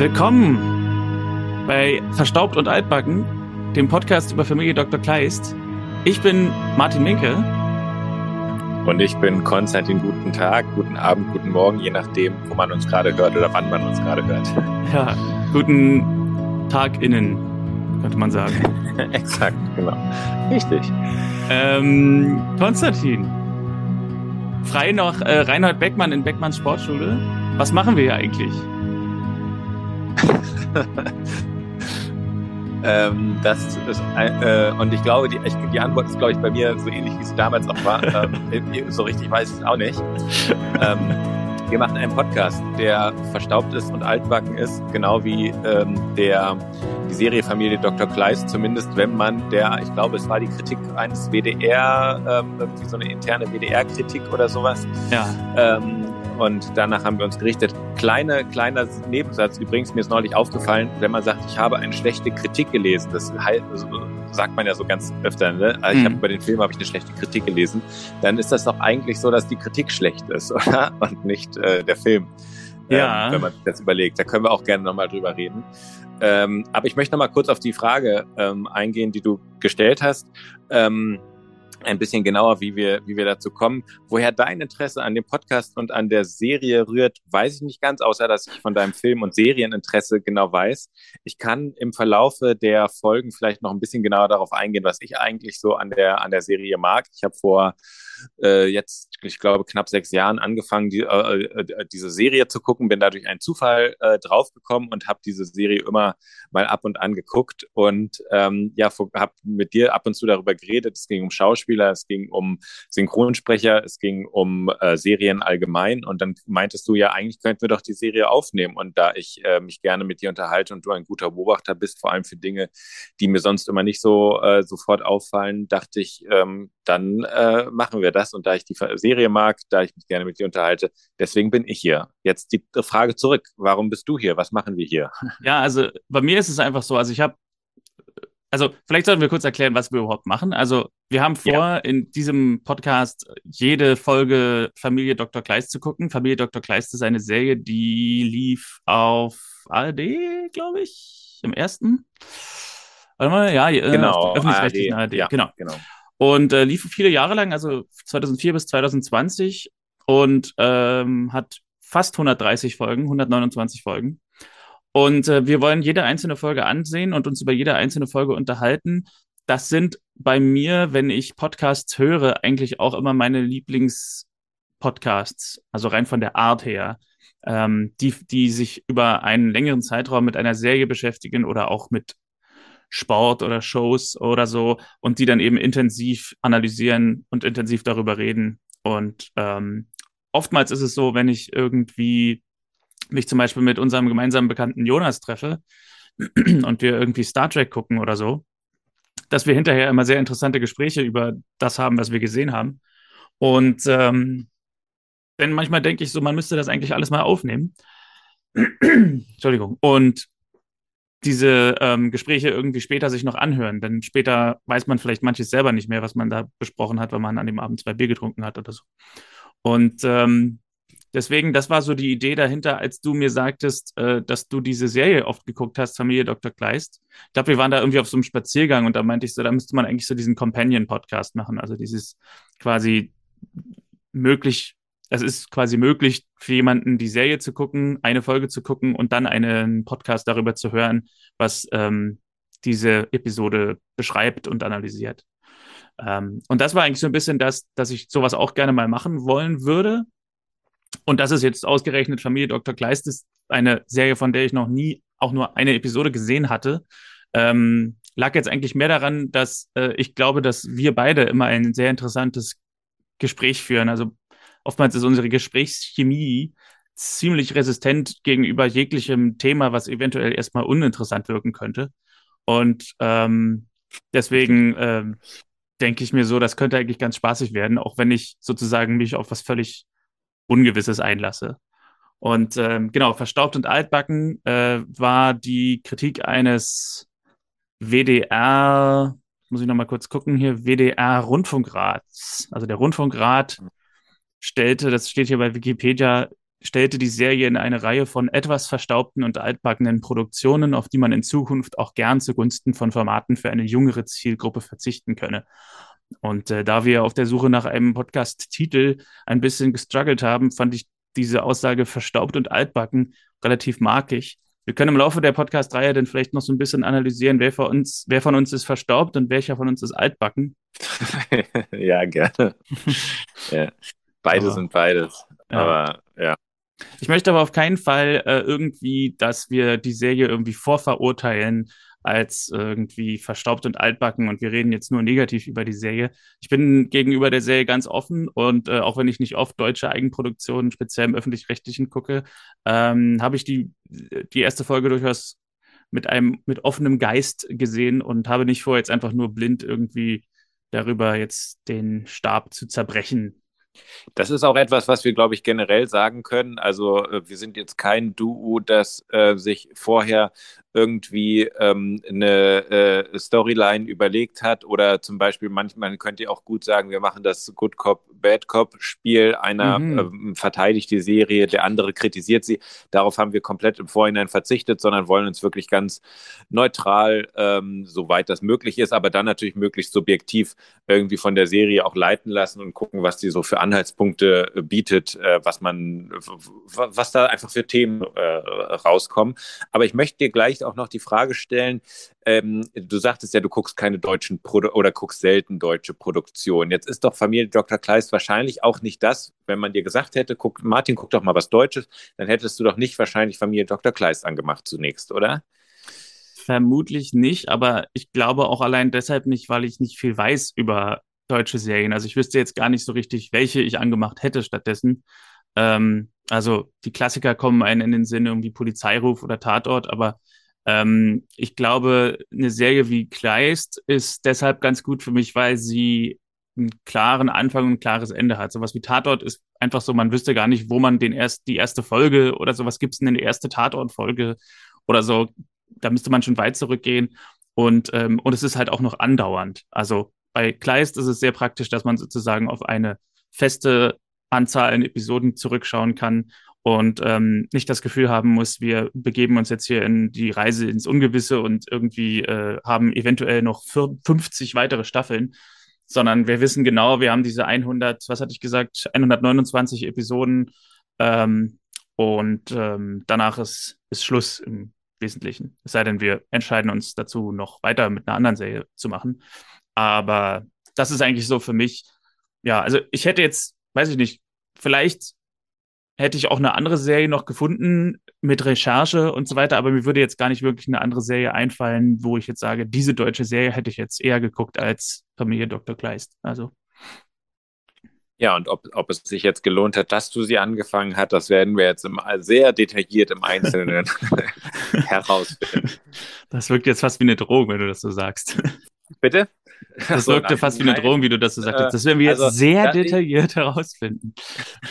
Willkommen bei Verstaubt und Altbacken, dem Podcast über Familie Dr. Kleist. Ich bin Martin Minke. Und ich bin Konstantin. Guten Tag, guten Abend, guten Morgen, je nachdem, wo man uns gerade hört oder wann man uns gerade hört. Ja, guten Tag innen, könnte man sagen. Exakt, genau. Richtig. Ähm, Konstantin, frei nach äh, Reinhard Beckmann in Beckmanns Sportschule. Was machen wir hier eigentlich? ähm, das ist äh, und ich glaube, die, ich, die Antwort ist, glaube ich, bei mir so ähnlich, wie sie damals auch war. ähm, so richtig weiß ich es auch nicht. Ähm, wir machen einen Podcast, der verstaubt ist und altbacken ist, genau wie ähm, der die Serie Familie Dr. Kleist, zumindest wenn man der, ich glaube, es war die Kritik eines WDR, ähm, irgendwie so eine interne WDR-Kritik oder sowas. Ja. Ähm, und danach haben wir uns gerichtet. Kleine, kleiner Nebensatz, übrigens, mir ist neulich aufgefallen, wenn man sagt, ich habe eine schlechte Kritik gelesen, das sagt man ja so ganz öfter, ne? Also ich mhm. habe über den Film habe ich eine schlechte Kritik gelesen, dann ist das doch eigentlich so, dass die Kritik schlecht ist, oder? Und nicht äh, der Film. Ja. Ähm, wenn man sich das überlegt. Da können wir auch gerne nochmal drüber reden. Ähm, aber ich möchte nochmal kurz auf die Frage ähm, eingehen, die du gestellt hast. Ähm, ein bisschen genauer, wie wir, wie wir dazu kommen. Woher dein Interesse an dem Podcast und an der Serie rührt, weiß ich nicht ganz, außer dass ich von deinem Film- und Serieninteresse genau weiß. Ich kann im Verlaufe der Folgen vielleicht noch ein bisschen genauer darauf eingehen, was ich eigentlich so an der, an der Serie mag. Ich habe vor äh, jetzt, ich glaube, knapp sechs Jahren angefangen, die, äh, äh, diese Serie zu gucken, bin dadurch einen Zufall äh, draufgekommen und habe diese Serie immer mal ab und an geguckt. Und ähm, ja, habe mit dir ab und zu darüber geredet. Es ging um Schauspieler, es ging um Synchronsprecher, es ging um äh, Serien allgemein. Und dann meintest du ja, eigentlich könnten wir doch die Serie aufnehmen. Und da ich äh, mich gerne mit dir unterhalte und du ein guter Beobachter bist, vor allem für Dinge, die mir sonst immer nicht so äh, sofort auffallen, dachte ich, ähm, dann äh, machen wir wir das und da ich die Serie mag, da ich mich gerne mit dir unterhalte, deswegen bin ich hier. Jetzt die Frage zurück, warum bist du hier? Was machen wir hier? Ja, also bei mir ist es einfach so, also ich habe also vielleicht sollten wir kurz erklären, was wir überhaupt machen. Also wir haben vor, ja. in diesem Podcast jede Folge Familie Dr. Kleist zu gucken. Familie Dr. Kleist ist eine Serie, die lief auf ARD, glaube ich, im ersten. Warte mal, ja, äh, genau, öffentlich-rechtlichen ARD, ARD. Ja, genau. genau und äh, lief viele Jahre lang, also 2004 bis 2020 und ähm, hat fast 130 Folgen, 129 Folgen. Und äh, wir wollen jede einzelne Folge ansehen und uns über jede einzelne Folge unterhalten. Das sind bei mir, wenn ich Podcasts höre, eigentlich auch immer meine Lieblingspodcasts, also rein von der Art her, ähm, die, die sich über einen längeren Zeitraum mit einer Serie beschäftigen oder auch mit Sport oder Shows oder so und die dann eben intensiv analysieren und intensiv darüber reden. Und ähm, oftmals ist es so, wenn ich irgendwie mich zum Beispiel mit unserem gemeinsamen Bekannten Jonas treffe und wir irgendwie Star Trek gucken oder so, dass wir hinterher immer sehr interessante Gespräche über das haben, was wir gesehen haben. Und ähm, denn manchmal denke ich so, man müsste das eigentlich alles mal aufnehmen. Entschuldigung. Und diese ähm, Gespräche irgendwie später sich noch anhören. Denn später weiß man vielleicht manches selber nicht mehr, was man da besprochen hat, weil man an dem Abend zwei Bier getrunken hat oder so. Und ähm, deswegen, das war so die Idee dahinter, als du mir sagtest, äh, dass du diese Serie oft geguckt hast, Familie Dr. Kleist. Ich glaube, wir waren da irgendwie auf so einem Spaziergang und da meinte ich so, da müsste man eigentlich so diesen Companion-Podcast machen. Also dieses quasi möglich es ist quasi möglich für jemanden, die Serie zu gucken, eine Folge zu gucken und dann einen Podcast darüber zu hören, was ähm, diese Episode beschreibt und analysiert. Ähm, und das war eigentlich so ein bisschen das, dass ich sowas auch gerne mal machen wollen würde. Und das ist jetzt ausgerechnet Familie Dr. Kleist ist eine Serie, von der ich noch nie auch nur eine Episode gesehen hatte. Ähm, lag jetzt eigentlich mehr daran, dass äh, ich glaube, dass wir beide immer ein sehr interessantes Gespräch führen. Also oftmals ist unsere Gesprächschemie ziemlich resistent gegenüber jeglichem Thema, was eventuell erstmal uninteressant wirken könnte. Und ähm, deswegen ähm, denke ich mir so, das könnte eigentlich ganz spaßig werden, auch wenn ich sozusagen mich auf was völlig Ungewisses einlasse. Und ähm, genau, verstaubt und altbacken äh, war die Kritik eines WDR, muss ich nochmal kurz gucken hier, WDR Rundfunkrats. Also der Rundfunkrat stellte, das steht hier bei Wikipedia, stellte die Serie in eine Reihe von etwas verstaubten und altbackenen Produktionen, auf die man in Zukunft auch gern zugunsten von Formaten für eine jüngere Zielgruppe verzichten könne. Und äh, da wir auf der Suche nach einem Podcast-Titel ein bisschen gestruggelt haben, fand ich diese Aussage verstaubt und altbacken relativ markig. Wir können im Laufe der Podcast-Reihe dann vielleicht noch so ein bisschen analysieren, wer von uns, wer von uns ist verstaubt und welcher von uns ist altbacken. ja, gerne. ja. Beide aber, sind beides. Ja. Aber ja. Ich möchte aber auf keinen Fall äh, irgendwie, dass wir die Serie irgendwie vorverurteilen als irgendwie verstaubt und altbacken und wir reden jetzt nur negativ über die Serie. Ich bin gegenüber der Serie ganz offen und äh, auch wenn ich nicht oft deutsche Eigenproduktionen, speziell im öffentlich-rechtlichen gucke, ähm, habe ich die, die erste Folge durchaus mit einem, mit offenem Geist gesehen und habe nicht vor, jetzt einfach nur blind irgendwie darüber jetzt den Stab zu zerbrechen. Das ist auch etwas, was wir, glaube ich, generell sagen können. Also äh, wir sind jetzt kein Duo, das äh, sich vorher irgendwie ähm, eine äh, Storyline überlegt hat oder zum Beispiel manchmal könnt ihr auch gut sagen, wir machen das Good Cop, Bad Cop Spiel, einer mhm. ähm, verteidigt die Serie, der andere kritisiert sie. Darauf haben wir komplett im Vorhinein verzichtet, sondern wollen uns wirklich ganz neutral, ähm, soweit das möglich ist, aber dann natürlich möglichst subjektiv irgendwie von der Serie auch leiten lassen und gucken, was die so für Anhaltspunkte äh, bietet, äh, was man, was da einfach für Themen äh, rauskommen. Aber ich möchte dir gleich vielleicht auch noch die Frage stellen, ähm, du sagtest ja, du guckst keine deutschen Produ oder guckst selten deutsche Produktionen. Jetzt ist doch Familie Dr. Kleist wahrscheinlich auch nicht das, wenn man dir gesagt hätte, guck, Martin, guck doch mal was Deutsches, dann hättest du doch nicht wahrscheinlich Familie Dr. Kleist angemacht zunächst, oder? Vermutlich nicht, aber ich glaube auch allein deshalb nicht, weil ich nicht viel weiß über deutsche Serien. Also ich wüsste jetzt gar nicht so richtig, welche ich angemacht hätte stattdessen. Ähm, also die Klassiker kommen einen in den Sinn, irgendwie Polizeiruf oder Tatort, aber ähm, ich glaube, eine Serie wie Kleist ist deshalb ganz gut für mich, weil sie einen klaren Anfang und ein klares Ende hat. Sowas wie Tatort ist einfach so, man wüsste gar nicht, wo man den erst, die erste Folge oder sowas gibt es denn eine erste Tatort-Folge oder so. Da müsste man schon weit zurückgehen. Und, ähm, und es ist halt auch noch andauernd. Also bei Kleist ist es sehr praktisch, dass man sozusagen auf eine feste Anzahl an Episoden zurückschauen kann und ähm, nicht das Gefühl haben muss, wir begeben uns jetzt hier in die Reise ins Ungewisse und irgendwie äh, haben eventuell noch 50 weitere Staffeln, sondern wir wissen genau, wir haben diese 100, was hatte ich gesagt, 129 Episoden ähm, und ähm, danach ist, ist Schluss im Wesentlichen. Es sei denn, wir entscheiden uns dazu, noch weiter mit einer anderen Serie zu machen. Aber das ist eigentlich so für mich, ja, also ich hätte jetzt, weiß ich nicht, vielleicht hätte ich auch eine andere Serie noch gefunden mit Recherche und so weiter, aber mir würde jetzt gar nicht wirklich eine andere Serie einfallen, wo ich jetzt sage, diese deutsche Serie hätte ich jetzt eher geguckt als Familie Dr. Kleist. Also. Ja, und ob, ob es sich jetzt gelohnt hat, dass du sie angefangen hast, das werden wir jetzt im, sehr detailliert im Einzelnen herausfinden. Das wirkt jetzt fast wie eine Drohung, wenn du das so sagst. Bitte? Das wirkte fast wie eine Drohung, wie du das so sagtest. Das werden wir jetzt also, sehr ja, detailliert herausfinden.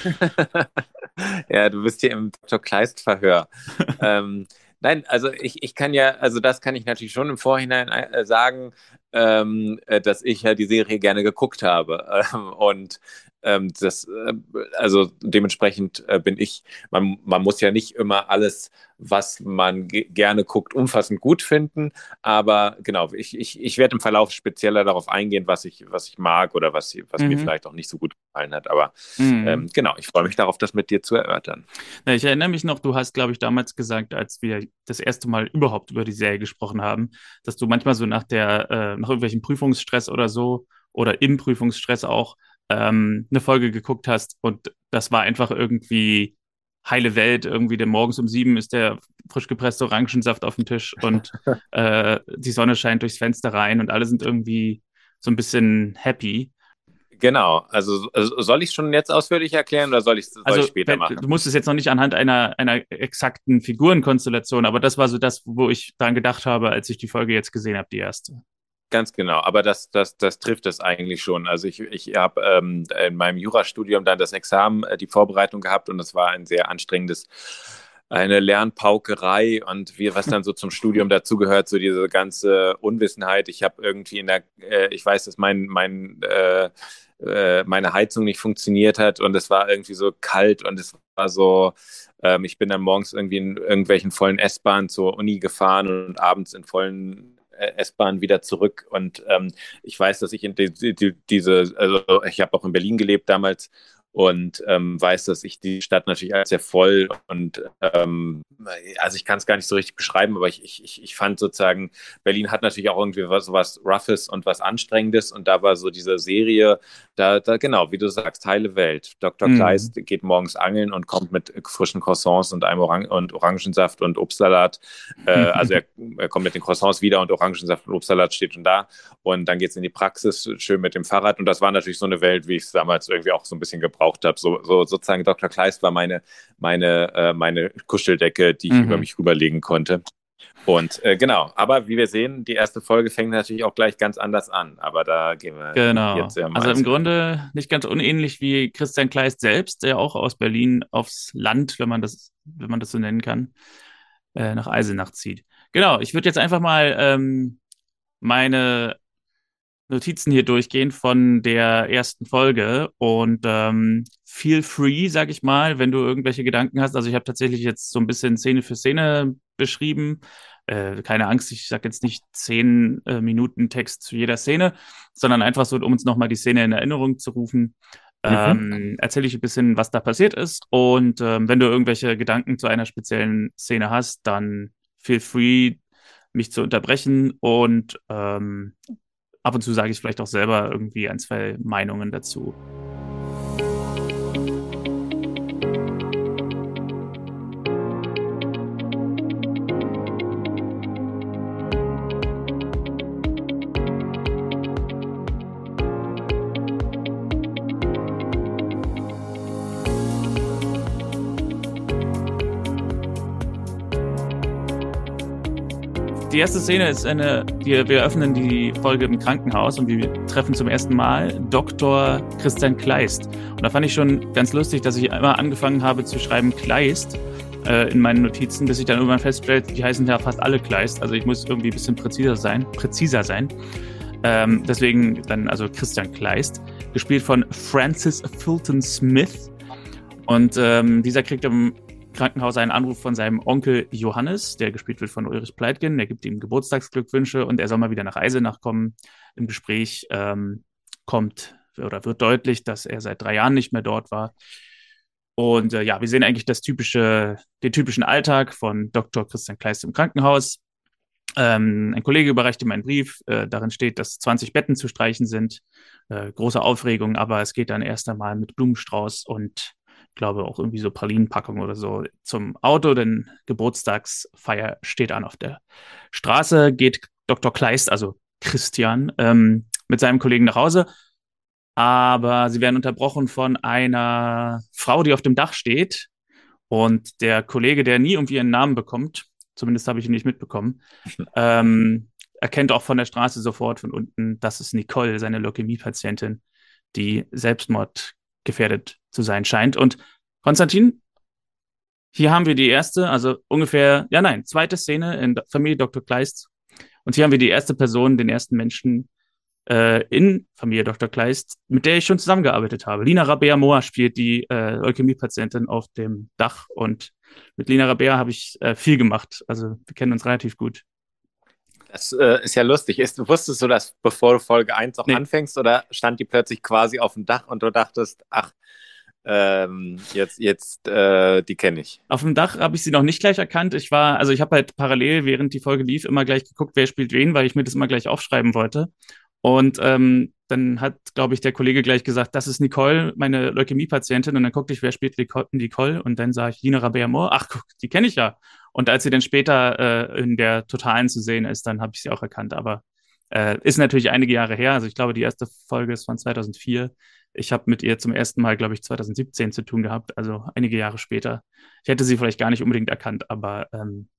ja, du bist hier im Dr. Kleist-Verhör. ähm, nein, also ich, ich kann ja, also das kann ich natürlich schon im Vorhinein äh, sagen, ähm, äh, dass ich ja die Serie gerne geguckt habe. Ähm, und ähm, das, äh, also dementsprechend äh, bin ich, man, man muss ja nicht immer alles, was man gerne guckt, umfassend gut finden. Aber genau, ich, ich, ich werde im Verlauf spezieller darauf eingehen, was ich, was ich mag oder was, was mhm. mir vielleicht auch nicht so gut gefallen hat. Aber mhm. ähm, genau, ich freue mich darauf, das mit dir zu erörtern. Ja, ich erinnere mich noch, du hast, glaube ich, damals gesagt, als wir das erste Mal überhaupt über die Serie gesprochen haben, dass du manchmal so nach der, äh, nach irgendwelchen Prüfungsstress oder so oder im Prüfungsstress auch ähm, eine Folge geguckt hast und das war einfach irgendwie heile Welt. Irgendwie der morgens um sieben ist der frisch gepresste Orangensaft auf dem Tisch und äh, die Sonne scheint durchs Fenster rein und alle sind irgendwie so ein bisschen happy. Genau, also, also soll ich es schon jetzt ausführlich erklären oder soll ich es also, später machen? Du musst es jetzt noch nicht anhand einer, einer exakten Figurenkonstellation, aber das war so das, wo ich dran gedacht habe, als ich die Folge jetzt gesehen habe, die erste. Ganz genau, aber das, das, das trifft es eigentlich schon. Also ich, ich habe ähm, in meinem Jurastudium dann das Examen, äh, die Vorbereitung gehabt und das war ein sehr anstrengendes, eine Lernpaukerei und wie, was dann so zum Studium dazugehört, so diese ganze Unwissenheit. Ich habe irgendwie in der, äh, ich weiß, dass mein, mein äh, äh, meine Heizung nicht funktioniert hat und es war irgendwie so kalt und es war so, ähm, ich bin dann morgens irgendwie in irgendwelchen vollen S-Bahnen zur Uni gefahren und abends in vollen S-Bahn wieder zurück. Und ähm, ich weiß, dass ich in die, die, diese, also ich habe auch in Berlin gelebt damals und ähm, weiß, dass ich die Stadt natürlich als sehr voll und ähm, also ich kann es gar nicht so richtig beschreiben, aber ich, ich, ich fand sozusagen, Berlin hat natürlich auch irgendwie was, was Roughes und was Anstrengendes und da war so diese Serie, da, da genau, wie du sagst, heile Welt. Dr. Mhm. Kleist geht morgens angeln und kommt mit frischen Croissants und einem Orang und Orangensaft und Obstsalat. Äh, also er, er, kommt mit den Croissants wieder und Orangensaft und Obstsalat steht schon da und dann geht es in die Praxis, schön mit dem Fahrrad und das war natürlich so eine Welt, wie ich es damals irgendwie auch so ein bisschen gebraucht gebraucht habe. So, so sozusagen Dr. Kleist war meine, meine, äh, meine Kuscheldecke, die ich mhm. über mich rüberlegen konnte. Und äh, genau, aber wie wir sehen, die erste Folge fängt natürlich auch gleich ganz anders an. Aber da gehen wir genau. jetzt ja mal. Also im Grunde nicht ganz unähnlich wie Christian Kleist selbst, der auch aus Berlin aufs Land, wenn man das, wenn man das so nennen kann, äh, nach Eisenach zieht. Genau, ich würde jetzt einfach mal ähm, meine Notizen hier durchgehen von der ersten Folge und ähm, feel free, sag ich mal, wenn du irgendwelche Gedanken hast. Also ich habe tatsächlich jetzt so ein bisschen Szene für Szene beschrieben. Äh, keine Angst, ich sage jetzt nicht zehn äh, Minuten Text zu jeder Szene, sondern einfach so, um uns nochmal die Szene in Erinnerung zu rufen. Mhm. Ähm, erzähle ich ein bisschen, was da passiert ist. Und ähm, wenn du irgendwelche Gedanken zu einer speziellen Szene hast, dann feel free, mich zu unterbrechen und ähm, ab und zu sage ich vielleicht auch selber irgendwie ein, zwei Meinungen dazu. Die erste Szene ist eine, wir, wir öffnen die Folge im Krankenhaus und wir treffen zum ersten Mal Dr. Christian Kleist. Und da fand ich schon ganz lustig, dass ich immer angefangen habe zu schreiben Kleist äh, in meinen Notizen, bis ich dann irgendwann feststellte, die heißen ja fast alle Kleist. Also ich muss irgendwie ein bisschen präziser sein, präziser sein. Ähm, deswegen dann also Christian Kleist, gespielt von Francis Fulton Smith. Und ähm, dieser kriegt im Krankenhaus einen Anruf von seinem Onkel Johannes, der gespielt wird von Ulrich Pleitgen. Der gibt ihm Geburtstagsglückwünsche und er soll mal wieder nach Eisenach kommen. Im Gespräch ähm, kommt oder wird deutlich, dass er seit drei Jahren nicht mehr dort war. Und äh, ja, wir sehen eigentlich das typische, den typischen Alltag von Dr. Christian Kleist im Krankenhaus. Ähm, ein Kollege überreicht ihm einen Brief, äh, darin steht, dass 20 Betten zu streichen sind. Äh, große Aufregung, aber es geht dann erst einmal mit Blumenstrauß und glaube auch irgendwie so Pralinenpackung oder so zum Auto, denn Geburtstagsfeier steht an auf der Straße, geht Dr. Kleist, also Christian, ähm, mit seinem Kollegen nach Hause. Aber sie werden unterbrochen von einer Frau, die auf dem Dach steht. Und der Kollege, der nie irgendwie einen Namen bekommt, zumindest habe ich ihn nicht mitbekommen, ähm, erkennt auch von der Straße sofort von unten, das ist Nicole, seine Leukämie-Patientin, die Selbstmord gefährdet zu sein scheint. Und Konstantin, hier haben wir die erste, also ungefähr, ja nein, zweite Szene in Familie Dr. Kleist. Und hier haben wir die erste Person, den ersten Menschen äh, in Familie Dr. Kleist, mit der ich schon zusammengearbeitet habe. Lina Rabea Moa spielt die äh, Leukämie-Patientin auf dem Dach und mit Lina Rabea habe ich äh, viel gemacht. Also wir kennen uns relativ gut. Das äh, ist ja lustig. Ist, wusstest du das, bevor du Folge 1 auch nee. anfängst, oder stand die plötzlich quasi auf dem Dach und du dachtest, ach, ähm, jetzt, jetzt, äh, die kenne ich. Auf dem Dach habe ich sie noch nicht gleich erkannt. Ich war, also ich habe halt parallel, während die Folge lief, immer gleich geguckt, wer spielt wen, weil ich mir das immer gleich aufschreiben wollte. Und ähm, dann hat, glaube ich, der Kollege gleich gesagt, das ist Nicole, meine Leukämie-Patientin. Und dann guckte ich, wer spielt Nicole? Und dann sah ich Lina Rabea-Moore. Ach, guck, die kenne ich ja. Und als sie dann später äh, in der Totalen zu sehen ist, dann habe ich sie auch erkannt. Aber äh, ist natürlich einige Jahre her. Also ich glaube, die erste Folge ist von 2004. Ich habe mit ihr zum ersten Mal, glaube ich, 2017 zu tun gehabt, also einige Jahre später. Ich hätte sie vielleicht gar nicht unbedingt erkannt, aber ähm,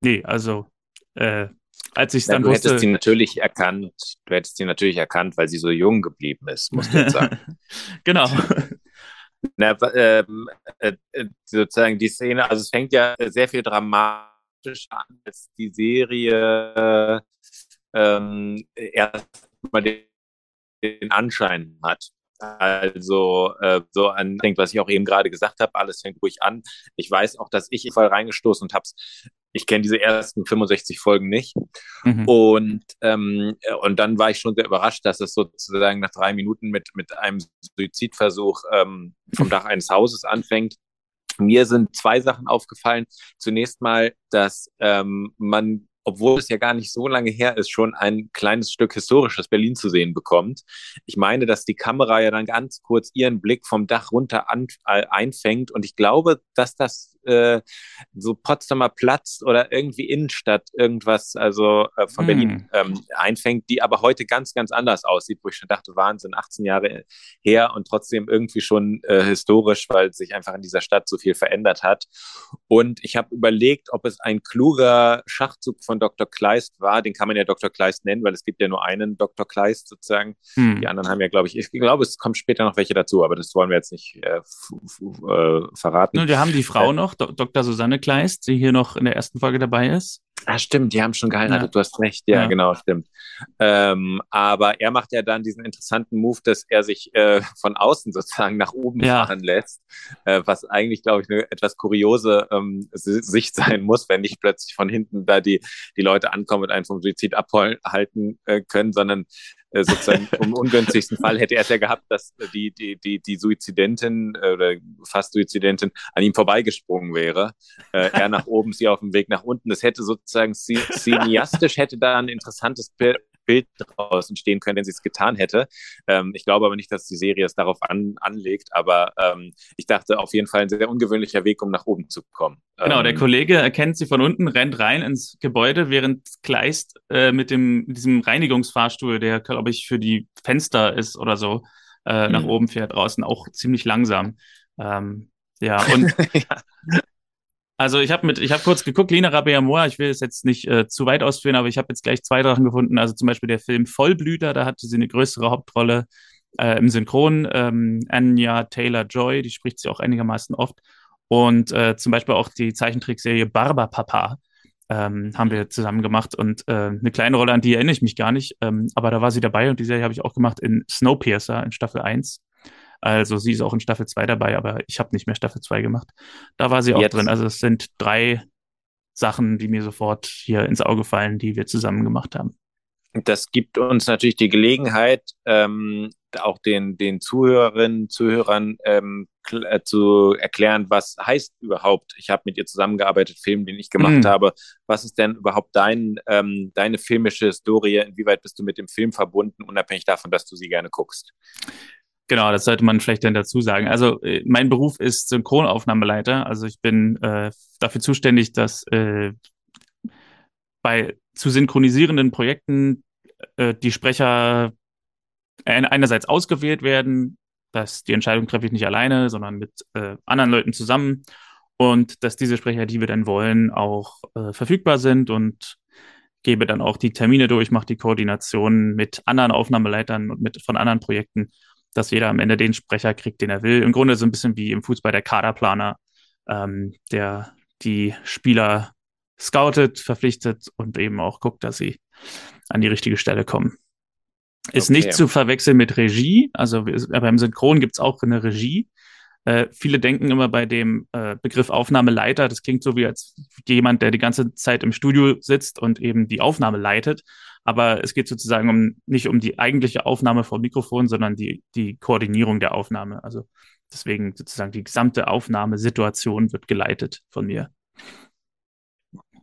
nee, also äh, als ich es dann ja, du wusste. Du hättest sie natürlich erkannt, du hättest sie natürlich erkannt, weil sie so jung geblieben ist, muss man sagen. genau. Na, ähm, äh, äh, sozusagen die Szene, also es fängt ja sehr viel dramatisch an, als die Serie ähm, erstmal den, den Anschein hat. Also äh, so an denkt, was ich auch eben gerade gesagt habe, alles fängt ruhig an. Ich weiß auch, dass ich voll reingestoßen und hab's. Ich kenne diese ersten 65 Folgen nicht. Mhm. Und, ähm, und dann war ich schon sehr überrascht, dass es sozusagen nach drei Minuten mit, mit einem Suizidversuch ähm, vom Dach eines Hauses anfängt. Mir sind zwei Sachen aufgefallen. Zunächst mal, dass ähm, man obwohl es ja gar nicht so lange her ist, schon ein kleines Stück historisches Berlin zu sehen bekommt. Ich meine, dass die Kamera ja dann ganz kurz ihren Blick vom Dach runter an, äh, einfängt und ich glaube, dass das äh, so Potsdamer Platz oder irgendwie Innenstadt irgendwas, also äh, von hm. Berlin ähm, einfängt, die aber heute ganz, ganz anders aussieht, wo ich schon dachte, Wahnsinn, 18 Jahre her und trotzdem irgendwie schon äh, historisch, weil sich einfach in dieser Stadt so viel verändert hat. Und ich habe überlegt, ob es ein kluger Schachzug von Dr. Kleist war. Den kann man ja Dr. Kleist nennen, weil es gibt ja nur einen Dr. Kleist sozusagen. Hm. Die anderen haben ja, glaube ich, ich glaube, es kommt später noch welche dazu, aber das wollen wir jetzt nicht äh, äh, verraten. Und wir haben die Frau äh, noch, Dr. Susanne Kleist, die hier noch in der ersten Folge dabei ist. Ah, stimmt, die haben schon geheiratet, ja. du hast recht, ja, ja. genau, stimmt. Ähm, aber er macht ja dann diesen interessanten Move, dass er sich äh, von außen sozusagen nach oben ja. fahren lässt, äh, was eigentlich, glaube ich, eine etwas kuriose ähm, Sicht sein muss, wenn nicht plötzlich von hinten da die, die Leute ankommen und einen vom Suizid abhalten äh, können, sondern äh, sozusagen im ungünstigsten Fall hätte er es ja gehabt, dass die, die, die, die Suizidentin äh, oder fast Suizidentin an ihm vorbeigesprungen wäre. Äh, er nach oben, sie auf dem Weg nach unten. Das hätte sozusagen cineastisch hätte da ein interessantes Bild draus entstehen können, wenn sie es getan hätte. Ähm, ich glaube aber nicht, dass die Serie es darauf an, anlegt, aber ähm, ich dachte auf jeden Fall ein sehr ungewöhnlicher Weg, um nach oben zu kommen. Genau, der ähm, Kollege erkennt sie von unten, rennt rein ins Gebäude, während Kleist äh, mit dem diesem Reinigungsfahrstuhl, der glaube ich für die Fenster ist oder so, äh, nach mhm. oben fährt draußen, auch ziemlich langsam. Ähm, ja, und ja. Also ich habe mit, ich habe kurz geguckt, Lena Rabea ich will es jetzt nicht äh, zu weit ausführen, aber ich habe jetzt gleich zwei Sachen gefunden. Also zum Beispiel der Film Vollblüter, da hatte sie eine größere Hauptrolle äh, im Synchron. Ähm, Anya Taylor-Joy, die spricht sie auch einigermaßen oft. Und äh, zum Beispiel auch die Zeichentrickserie Barberpapa ähm, haben wir zusammen gemacht. Und äh, eine kleine Rolle, an die erinnere ich mich gar nicht, ähm, aber da war sie dabei und die Serie habe ich auch gemacht in Snowpiercer in Staffel 1. Also sie ist auch in Staffel 2 dabei, aber ich habe nicht mehr Staffel 2 gemacht. Da war sie auch Jetzt. drin. Also es sind drei Sachen, die mir sofort hier ins Auge fallen, die wir zusammen gemacht haben. Das gibt uns natürlich die Gelegenheit, ähm, auch den, den Zuhörerinnen, Zuhörern ähm, äh, zu erklären, was heißt überhaupt, ich habe mit ihr zusammengearbeitet, Film, den ich gemacht mm. habe. Was ist denn überhaupt dein, ähm, deine filmische Story? Inwieweit bist du mit dem Film verbunden, unabhängig davon, dass du sie gerne guckst? Genau, das sollte man vielleicht dann dazu sagen. Also äh, mein Beruf ist Synchronaufnahmeleiter. Also ich bin äh, dafür zuständig, dass äh, bei zu synchronisierenden Projekten äh, die Sprecher einerseits ausgewählt werden, dass die Entscheidung treffe ich nicht alleine, sondern mit äh, anderen Leuten zusammen und dass diese Sprecher, die wir dann wollen, auch äh, verfügbar sind und gebe dann auch die Termine durch, mache die Koordination mit anderen Aufnahmeleitern und mit von anderen Projekten dass jeder am Ende den Sprecher kriegt, den er will. Im Grunde so ein bisschen wie im Fußball der Kaderplaner, ähm, der die Spieler scoutet, verpflichtet und eben auch guckt, dass sie an die richtige Stelle kommen. Ist okay. nicht zu verwechseln mit Regie. Also beim Synchron gibt es auch eine Regie. Äh, viele denken immer bei dem äh, Begriff Aufnahmeleiter, das klingt so wie als jemand, der die ganze Zeit im Studio sitzt und eben die Aufnahme leitet. Aber es geht sozusagen um nicht um die eigentliche Aufnahme vom Mikrofon, sondern die, die Koordinierung der Aufnahme. Also deswegen sozusagen die gesamte Aufnahmesituation wird geleitet von mir.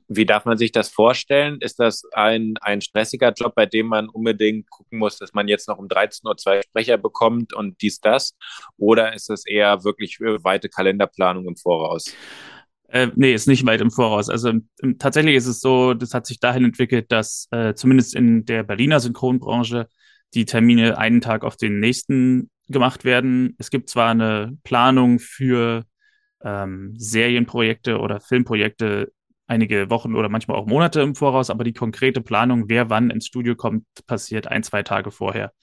Wie darf man sich das vorstellen? Ist das ein, ein stressiger Job, bei dem man unbedingt gucken muss, dass man jetzt noch um 13 Uhr zwei Sprecher bekommt und dies, das? Oder ist es eher wirklich weite Kalenderplanung im Voraus? Äh, nee, ist nicht weit im Voraus. Also im, tatsächlich ist es so, das hat sich dahin entwickelt, dass äh, zumindest in der Berliner Synchronbranche die Termine einen Tag auf den nächsten gemacht werden. Es gibt zwar eine Planung für ähm, Serienprojekte oder Filmprojekte einige Wochen oder manchmal auch Monate im Voraus, aber die konkrete Planung, wer wann ins Studio kommt, passiert ein, zwei Tage vorher.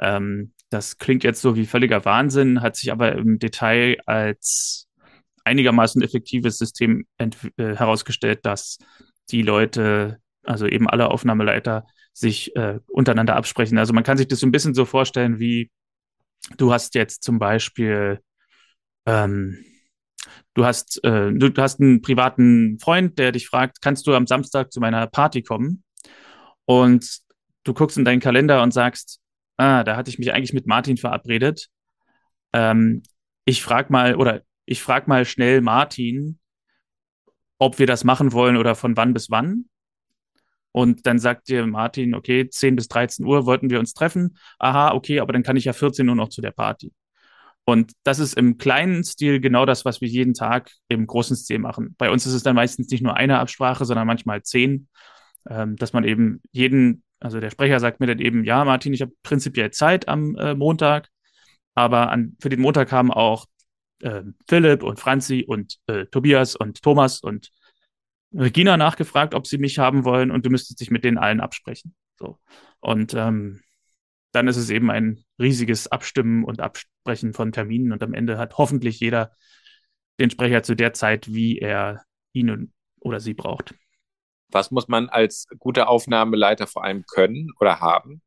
Ähm, das klingt jetzt so wie völliger Wahnsinn, hat sich aber im Detail als einigermaßen effektives System äh, herausgestellt, dass die Leute, also eben alle Aufnahmeleiter, sich äh, untereinander absprechen. Also man kann sich das so ein bisschen so vorstellen wie du hast jetzt zum Beispiel, ähm, du hast, äh, du, du hast einen privaten Freund, der dich fragt, kannst du am Samstag zu meiner Party kommen? Und du guckst in deinen Kalender und sagst, ah, da hatte ich mich eigentlich mit Martin verabredet. Ähm, ich frag mal, oder ich frag mal schnell Martin, ob wir das machen wollen oder von wann bis wann. Und dann sagt dir Martin, okay, 10 bis 13 Uhr wollten wir uns treffen. Aha, okay, aber dann kann ich ja 14 Uhr noch zu der Party. Und das ist im kleinen Stil genau das, was wir jeden Tag im großen Stil machen. Bei uns ist es dann meistens nicht nur eine Absprache, sondern manchmal zehn, ähm, dass man eben jeden, also der Sprecher sagt mir dann eben, ja, Martin, ich habe prinzipiell Zeit am äh, Montag, aber an, für den Montag haben auch äh, Philipp und Franzi und äh, Tobias und Thomas und Regina nachgefragt, ob sie mich haben wollen und du müsstest dich mit denen allen absprechen. So. Und ähm, dann ist es eben ein riesiges Abstimmen und Absprechen von Terminen und am Ende hat hoffentlich jeder den Sprecher zu der Zeit, wie er ihn oder sie braucht. Was muss man als guter Aufnahmeleiter vor allem können oder haben?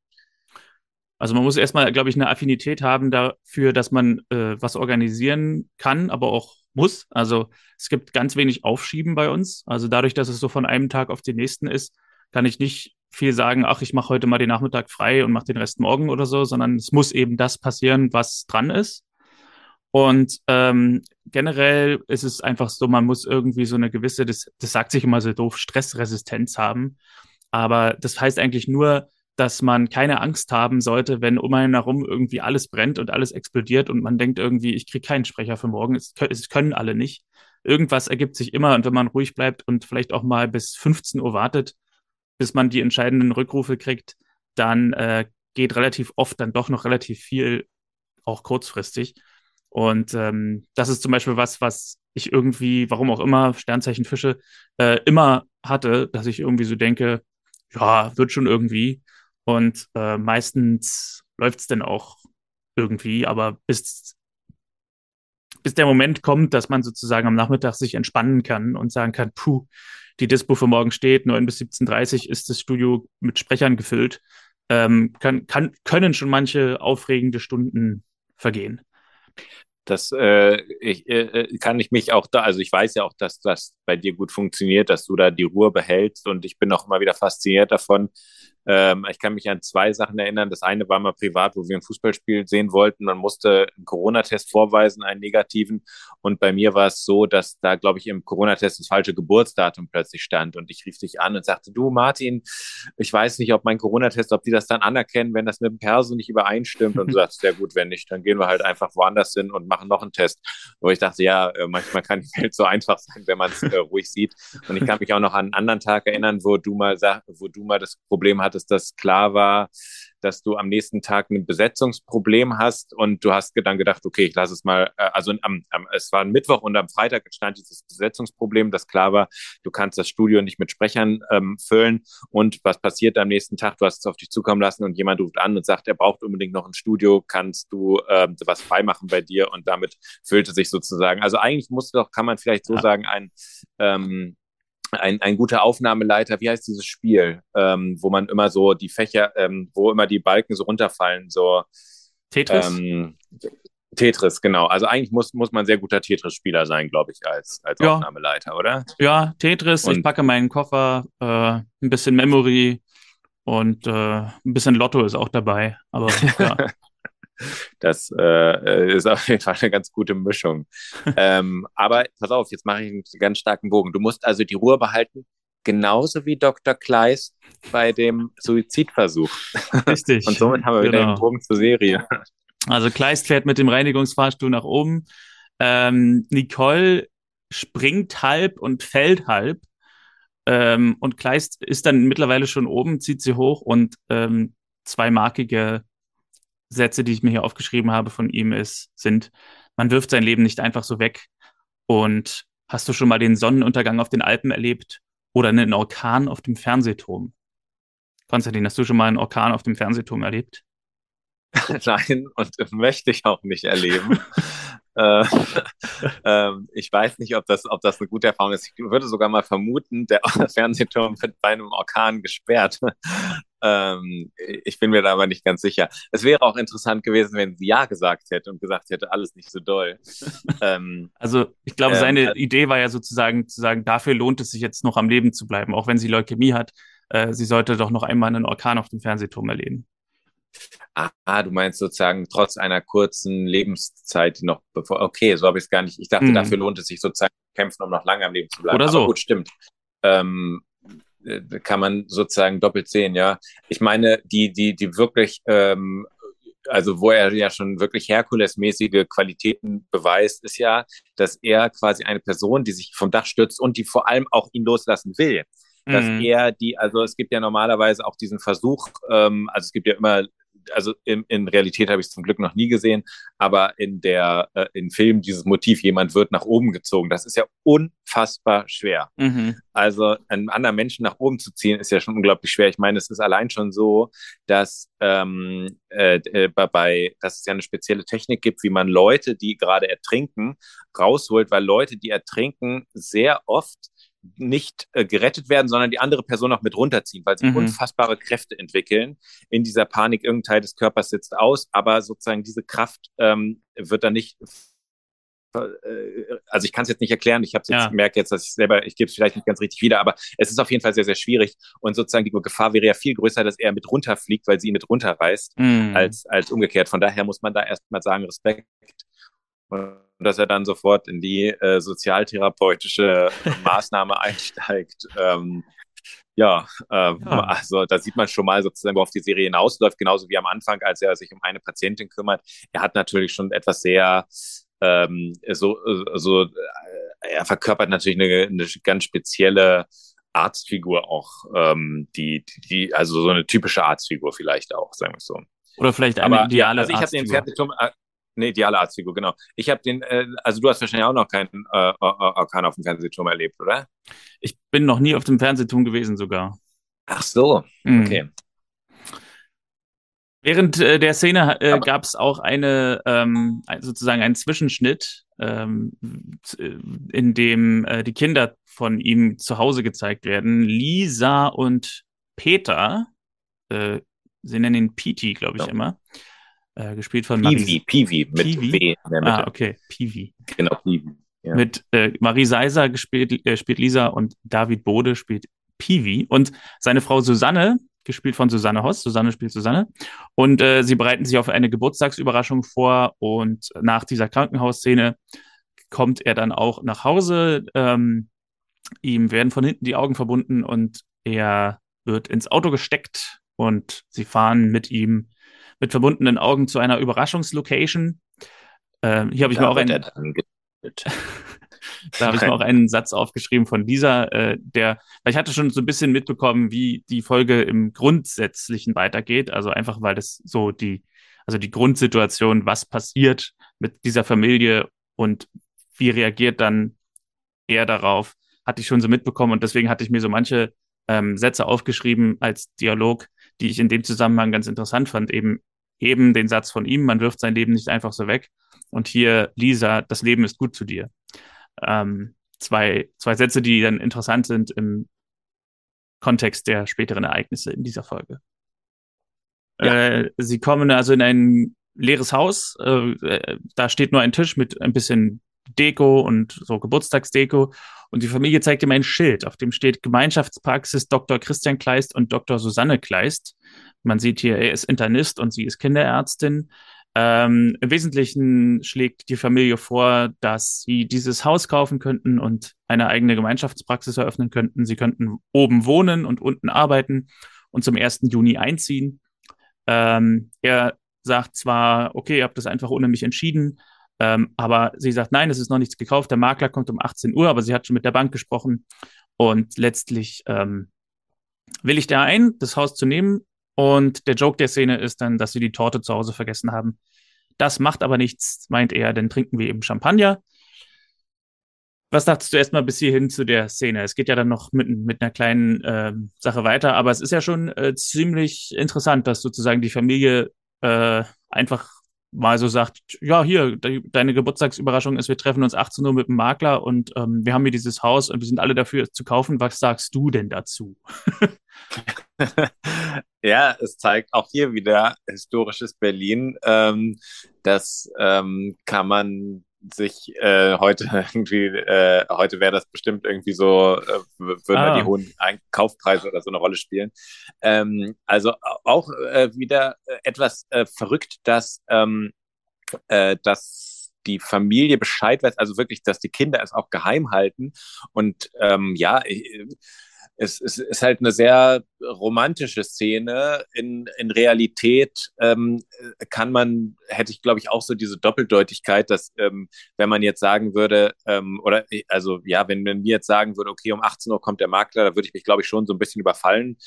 Also man muss erstmal, glaube ich, eine Affinität haben dafür, dass man äh, was organisieren kann, aber auch muss. Also es gibt ganz wenig Aufschieben bei uns. Also dadurch, dass es so von einem Tag auf den nächsten ist, kann ich nicht viel sagen, ach, ich mache heute mal den Nachmittag frei und mache den Rest morgen oder so, sondern es muss eben das passieren, was dran ist. Und ähm, generell ist es einfach so, man muss irgendwie so eine gewisse, das, das sagt sich immer so doof, Stressresistenz haben. Aber das heißt eigentlich nur, dass man keine Angst haben sollte, wenn um einen herum irgendwie alles brennt und alles explodiert und man denkt irgendwie, ich kriege keinen Sprecher für morgen, es, können alle nicht. Irgendwas ergibt sich immer und wenn man ruhig bleibt und vielleicht auch mal bis 15 Uhr wartet, bis man die entscheidenden Rückrufe kriegt, dann äh, geht relativ oft dann doch noch relativ viel, auch kurzfristig. Und ähm, das ist zum Beispiel was, was ich irgendwie, warum auch immer, Sternzeichen Fische, äh, immer hatte, dass ich irgendwie so denke, ja, wird schon irgendwie. Und äh, meistens läuft es dann auch irgendwie, aber bis, bis der Moment kommt, dass man sozusagen am Nachmittag sich entspannen kann und sagen kann, puh, die Dispo für morgen steht, 9 bis 17.30 Uhr ist das Studio mit Sprechern gefüllt, ähm, kann, kann, können schon manche aufregende Stunden vergehen. Das äh, ich, äh, äh, kann ich mich auch da, also ich weiß ja auch, dass das bei dir gut funktioniert, dass du da die Ruhe behältst und ich bin auch immer wieder fasziniert davon, ähm, ich kann mich an zwei Sachen erinnern. Das eine war mal privat, wo wir ein Fußballspiel sehen wollten. Man musste einen Corona-Test vorweisen, einen negativen. Und bei mir war es so, dass da, glaube ich, im Corona-Test das falsche Geburtsdatum plötzlich stand. Und ich rief dich an und sagte, du Martin, ich weiß nicht, ob mein Corona-Test, ob die das dann anerkennen, wenn das mit dem Perso nicht übereinstimmt. Und du sagst, sehr gut, wenn nicht, dann gehen wir halt einfach woanders hin und machen noch einen Test. Wo ich dachte, ja, äh, manchmal kann die Welt so einfach sein, wenn man es äh, ruhig sieht. Und ich kann mich auch noch an einen anderen Tag erinnern, wo du mal, wo du mal das Problem hattest, hattest, dass klar war, dass du am nächsten Tag ein Besetzungsproblem hast und du hast dann gedacht, okay, ich lasse es mal, äh, also am, am, es war ein Mittwoch und am Freitag entstand dieses Besetzungsproblem, dass klar war, du kannst das Studio nicht mit Sprechern ähm, füllen und was passiert am nächsten Tag, du hast es auf dich zukommen lassen und jemand ruft an und sagt, er braucht unbedingt noch ein Studio, kannst du äh, was freimachen bei dir und damit füllte sich sozusagen, also eigentlich musste doch, kann man vielleicht so ja. sagen, ein ähm, ein, ein guter Aufnahmeleiter, wie heißt dieses Spiel, ähm, wo man immer so die Fächer, ähm, wo immer die Balken so runterfallen, so Tetris? Ähm, Tetris, genau. Also eigentlich muss, muss man sehr guter Tetris-Spieler sein, glaube ich, als, als ja. Aufnahmeleiter, oder? Ja, Tetris, und ich packe meinen Koffer, äh, ein bisschen Memory und äh, ein bisschen Lotto ist auch dabei. Aber ja. Das äh, ist auf jeden Fall eine ganz gute Mischung. ähm, aber pass auf, jetzt mache ich einen ganz starken Bogen. Du musst also die Ruhe behalten, genauso wie Dr. Kleist bei dem Suizidversuch. Richtig. Und somit haben wir genau. wieder den Bogen zur Serie. Also Kleist fährt mit dem Reinigungsfahrstuhl nach oben. Ähm, Nicole springt halb und fällt halb. Ähm, und Kleist ist dann mittlerweile schon oben, zieht sie hoch und ähm, zwei markige Sätze, die ich mir hier aufgeschrieben habe von ihm, ist, sind, man wirft sein Leben nicht einfach so weg. Und hast du schon mal den Sonnenuntergang auf den Alpen erlebt oder einen Orkan auf dem Fernsehturm? Konstantin, hast du schon mal einen Orkan auf dem Fernsehturm erlebt? Nein, und möchte ich auch nicht erleben. Äh, äh, ich weiß nicht, ob das, ob das eine gute Erfahrung ist. Ich würde sogar mal vermuten, der Fernsehturm wird bei einem Orkan gesperrt. ähm, ich bin mir da aber nicht ganz sicher. Es wäre auch interessant gewesen, wenn sie Ja gesagt hätte und gesagt hätte, alles nicht so doll. ähm, also ich glaube, seine ähm, Idee war ja sozusagen zu sagen, dafür lohnt es sich jetzt noch am Leben zu bleiben, auch wenn sie Leukämie hat. Äh, sie sollte doch noch einmal einen Orkan auf dem Fernsehturm erleben. Ah, du meinst sozusagen trotz einer kurzen Lebenszeit noch bevor. Okay, so habe ich es gar nicht. Ich dachte, mhm. dafür lohnt es sich sozusagen kämpfen, um noch lange am Leben zu bleiben. Oder so. Aber gut, stimmt. Ähm, äh, kann man sozusagen doppelt sehen, ja. Ich meine, die, die, die wirklich, ähm, also wo er ja schon wirklich Herkulesmäßige Qualitäten beweist, ist ja, dass er quasi eine Person, die sich vom Dach stürzt und die vor allem auch ihn loslassen will dass mhm. er die, also es gibt ja normalerweise auch diesen Versuch, ähm, also es gibt ja immer also in, in Realität habe ich es zum Glück noch nie gesehen, aber in der äh, in Film dieses Motiv, jemand wird nach oben gezogen, das ist ja unfassbar schwer. Mhm. Also einen anderen Menschen nach oben zu ziehen, ist ja schon unglaublich schwer. Ich meine, es ist allein schon so, dass ähm, äh, äh bei, dass es ja eine spezielle Technik gibt, wie man Leute, die gerade ertrinken, rausholt, weil Leute, die ertrinken, sehr oft nicht äh, gerettet werden, sondern die andere Person auch mit runterziehen, weil sie mhm. unfassbare Kräfte entwickeln. In dieser Panik, irgendein Teil des Körpers sitzt aus, aber sozusagen diese Kraft ähm, wird dann nicht äh, also ich kann es jetzt nicht erklären, ich habe jetzt ja. merke jetzt, dass ich selber, ich gebe es vielleicht nicht ganz richtig wieder, aber es ist auf jeden Fall sehr, sehr schwierig und sozusagen die Gefahr wäre ja viel größer, dass er mit runterfliegt, weil sie ihn mit runterreißt, mm. als, als umgekehrt. Von daher muss man da erstmal sagen, Respekt. Und dass er dann sofort in die äh, sozialtherapeutische Maßnahme einsteigt. Ähm, ja, ähm, ja, also da sieht man schon mal sozusagen, worauf die Serie hinausläuft, genauso wie am Anfang, als er sich um eine Patientin kümmert. Er hat natürlich schon etwas sehr ähm, so, so, äh, er verkörpert natürlich eine, eine ganz spezielle Arztfigur auch, ähm, die, die, also so eine typische Arztfigur vielleicht auch, sagen wir so. Oder vielleicht eine Aber, ideale also ich habe den Fernsehturm, äh, eine ideale Arztfigur, genau. Ich habe den, äh, also du hast wahrscheinlich auch noch keinen äh, Orkan auf dem Fernsehturm erlebt, oder? Ich bin noch nie auf dem Fernsehturm gewesen sogar. Ach so, mhm. okay. Während äh, der Szene äh, gab es auch eine ähm, sozusagen einen Zwischenschnitt, ähm, in dem äh, die Kinder von ihm zu Hause gezeigt werden. Lisa und Peter, äh, sie nennen ihn Pete, glaube ich ja. immer, äh, gespielt von Pivi, Pivi mit Pivi? W. Ah, okay, Pivi. Genau, Pivi. Ja. Mit äh, Marie Seiser gespielt, äh, spielt Lisa und David Bode spielt Pivi. Und seine Frau Susanne, gespielt von Susanne Hoss. Susanne spielt Susanne. Und äh, sie bereiten sich auf eine Geburtstagsüberraschung vor. Und nach dieser Krankenhausszene kommt er dann auch nach Hause. Ähm, ihm werden von hinten die Augen verbunden und er wird ins Auto gesteckt und sie fahren mit ihm mit verbundenen Augen zu einer Überraschungslocation. Ähm, hier habe ich da mir auch einen. da habe ich mir auch einen Satz aufgeschrieben von dieser, äh, der, weil ich hatte schon so ein bisschen mitbekommen, wie die Folge im Grundsätzlichen weitergeht. Also einfach, weil das so die, also die Grundsituation, was passiert mit dieser Familie und wie reagiert dann er darauf, hatte ich schon so mitbekommen und deswegen hatte ich mir so manche ähm, Sätze aufgeschrieben als Dialog, die ich in dem Zusammenhang ganz interessant fand. Eben eben den Satz von ihm, man wirft sein Leben nicht einfach so weg. Und hier, Lisa, das Leben ist gut zu dir. Ähm, zwei, zwei Sätze, die dann interessant sind im Kontext der späteren Ereignisse in dieser Folge. Ja. Äh, sie kommen also in ein leeres Haus. Äh, äh, da steht nur ein Tisch mit ein bisschen Deko und so Geburtstagsdeko. Und die Familie zeigt ihm ein Schild, auf dem steht Gemeinschaftspraxis Dr. Christian Kleist und Dr. Susanne Kleist. Man sieht hier, er ist Internist und sie ist Kinderärztin. Ähm, Im Wesentlichen schlägt die Familie vor, dass sie dieses Haus kaufen könnten und eine eigene Gemeinschaftspraxis eröffnen könnten. Sie könnten oben wohnen und unten arbeiten und zum 1. Juni einziehen. Ähm, er sagt zwar, okay, ihr habt das einfach ohne mich entschieden, ähm, aber sie sagt, nein, es ist noch nichts gekauft. Der Makler kommt um 18 Uhr, aber sie hat schon mit der Bank gesprochen und letztlich ähm, willigt er ein, das Haus zu nehmen und der Joke der Szene ist dann, dass sie die Torte zu Hause vergessen haben. Das macht aber nichts, meint er, denn trinken wir eben Champagner. Was dachtest du erstmal bis hierhin zu der Szene? Es geht ja dann noch mit, mit einer kleinen äh, Sache weiter, aber es ist ja schon äh, ziemlich interessant, dass sozusagen die Familie äh, einfach mal so sagt, ja, hier, de deine Geburtstagsüberraschung ist, wir treffen uns 18 Uhr mit dem Makler und ähm, wir haben hier dieses Haus und wir sind alle dafür, es zu kaufen. Was sagst du denn dazu? ja, es zeigt auch hier wieder historisches Berlin. Ähm, das ähm, kann man sich äh, heute irgendwie, äh, heute wäre das bestimmt irgendwie so, äh, würden ah. die hohen Kaufpreise oder so eine Rolle spielen. Ähm, also auch äh, wieder etwas äh, verrückt, dass, ähm, äh, dass die Familie Bescheid weiß, also wirklich, dass die Kinder es auch geheim halten. Und ähm, ja, ich, es, es ist halt eine sehr romantische Szene. In, in Realität ähm, kann man, hätte ich glaube ich auch so diese Doppeldeutigkeit, dass ähm, wenn man jetzt sagen würde, ähm, oder also ja, wenn man mir jetzt sagen würde, okay, um 18 Uhr kommt der Makler, da würde ich mich glaube ich schon so ein bisschen überfallen,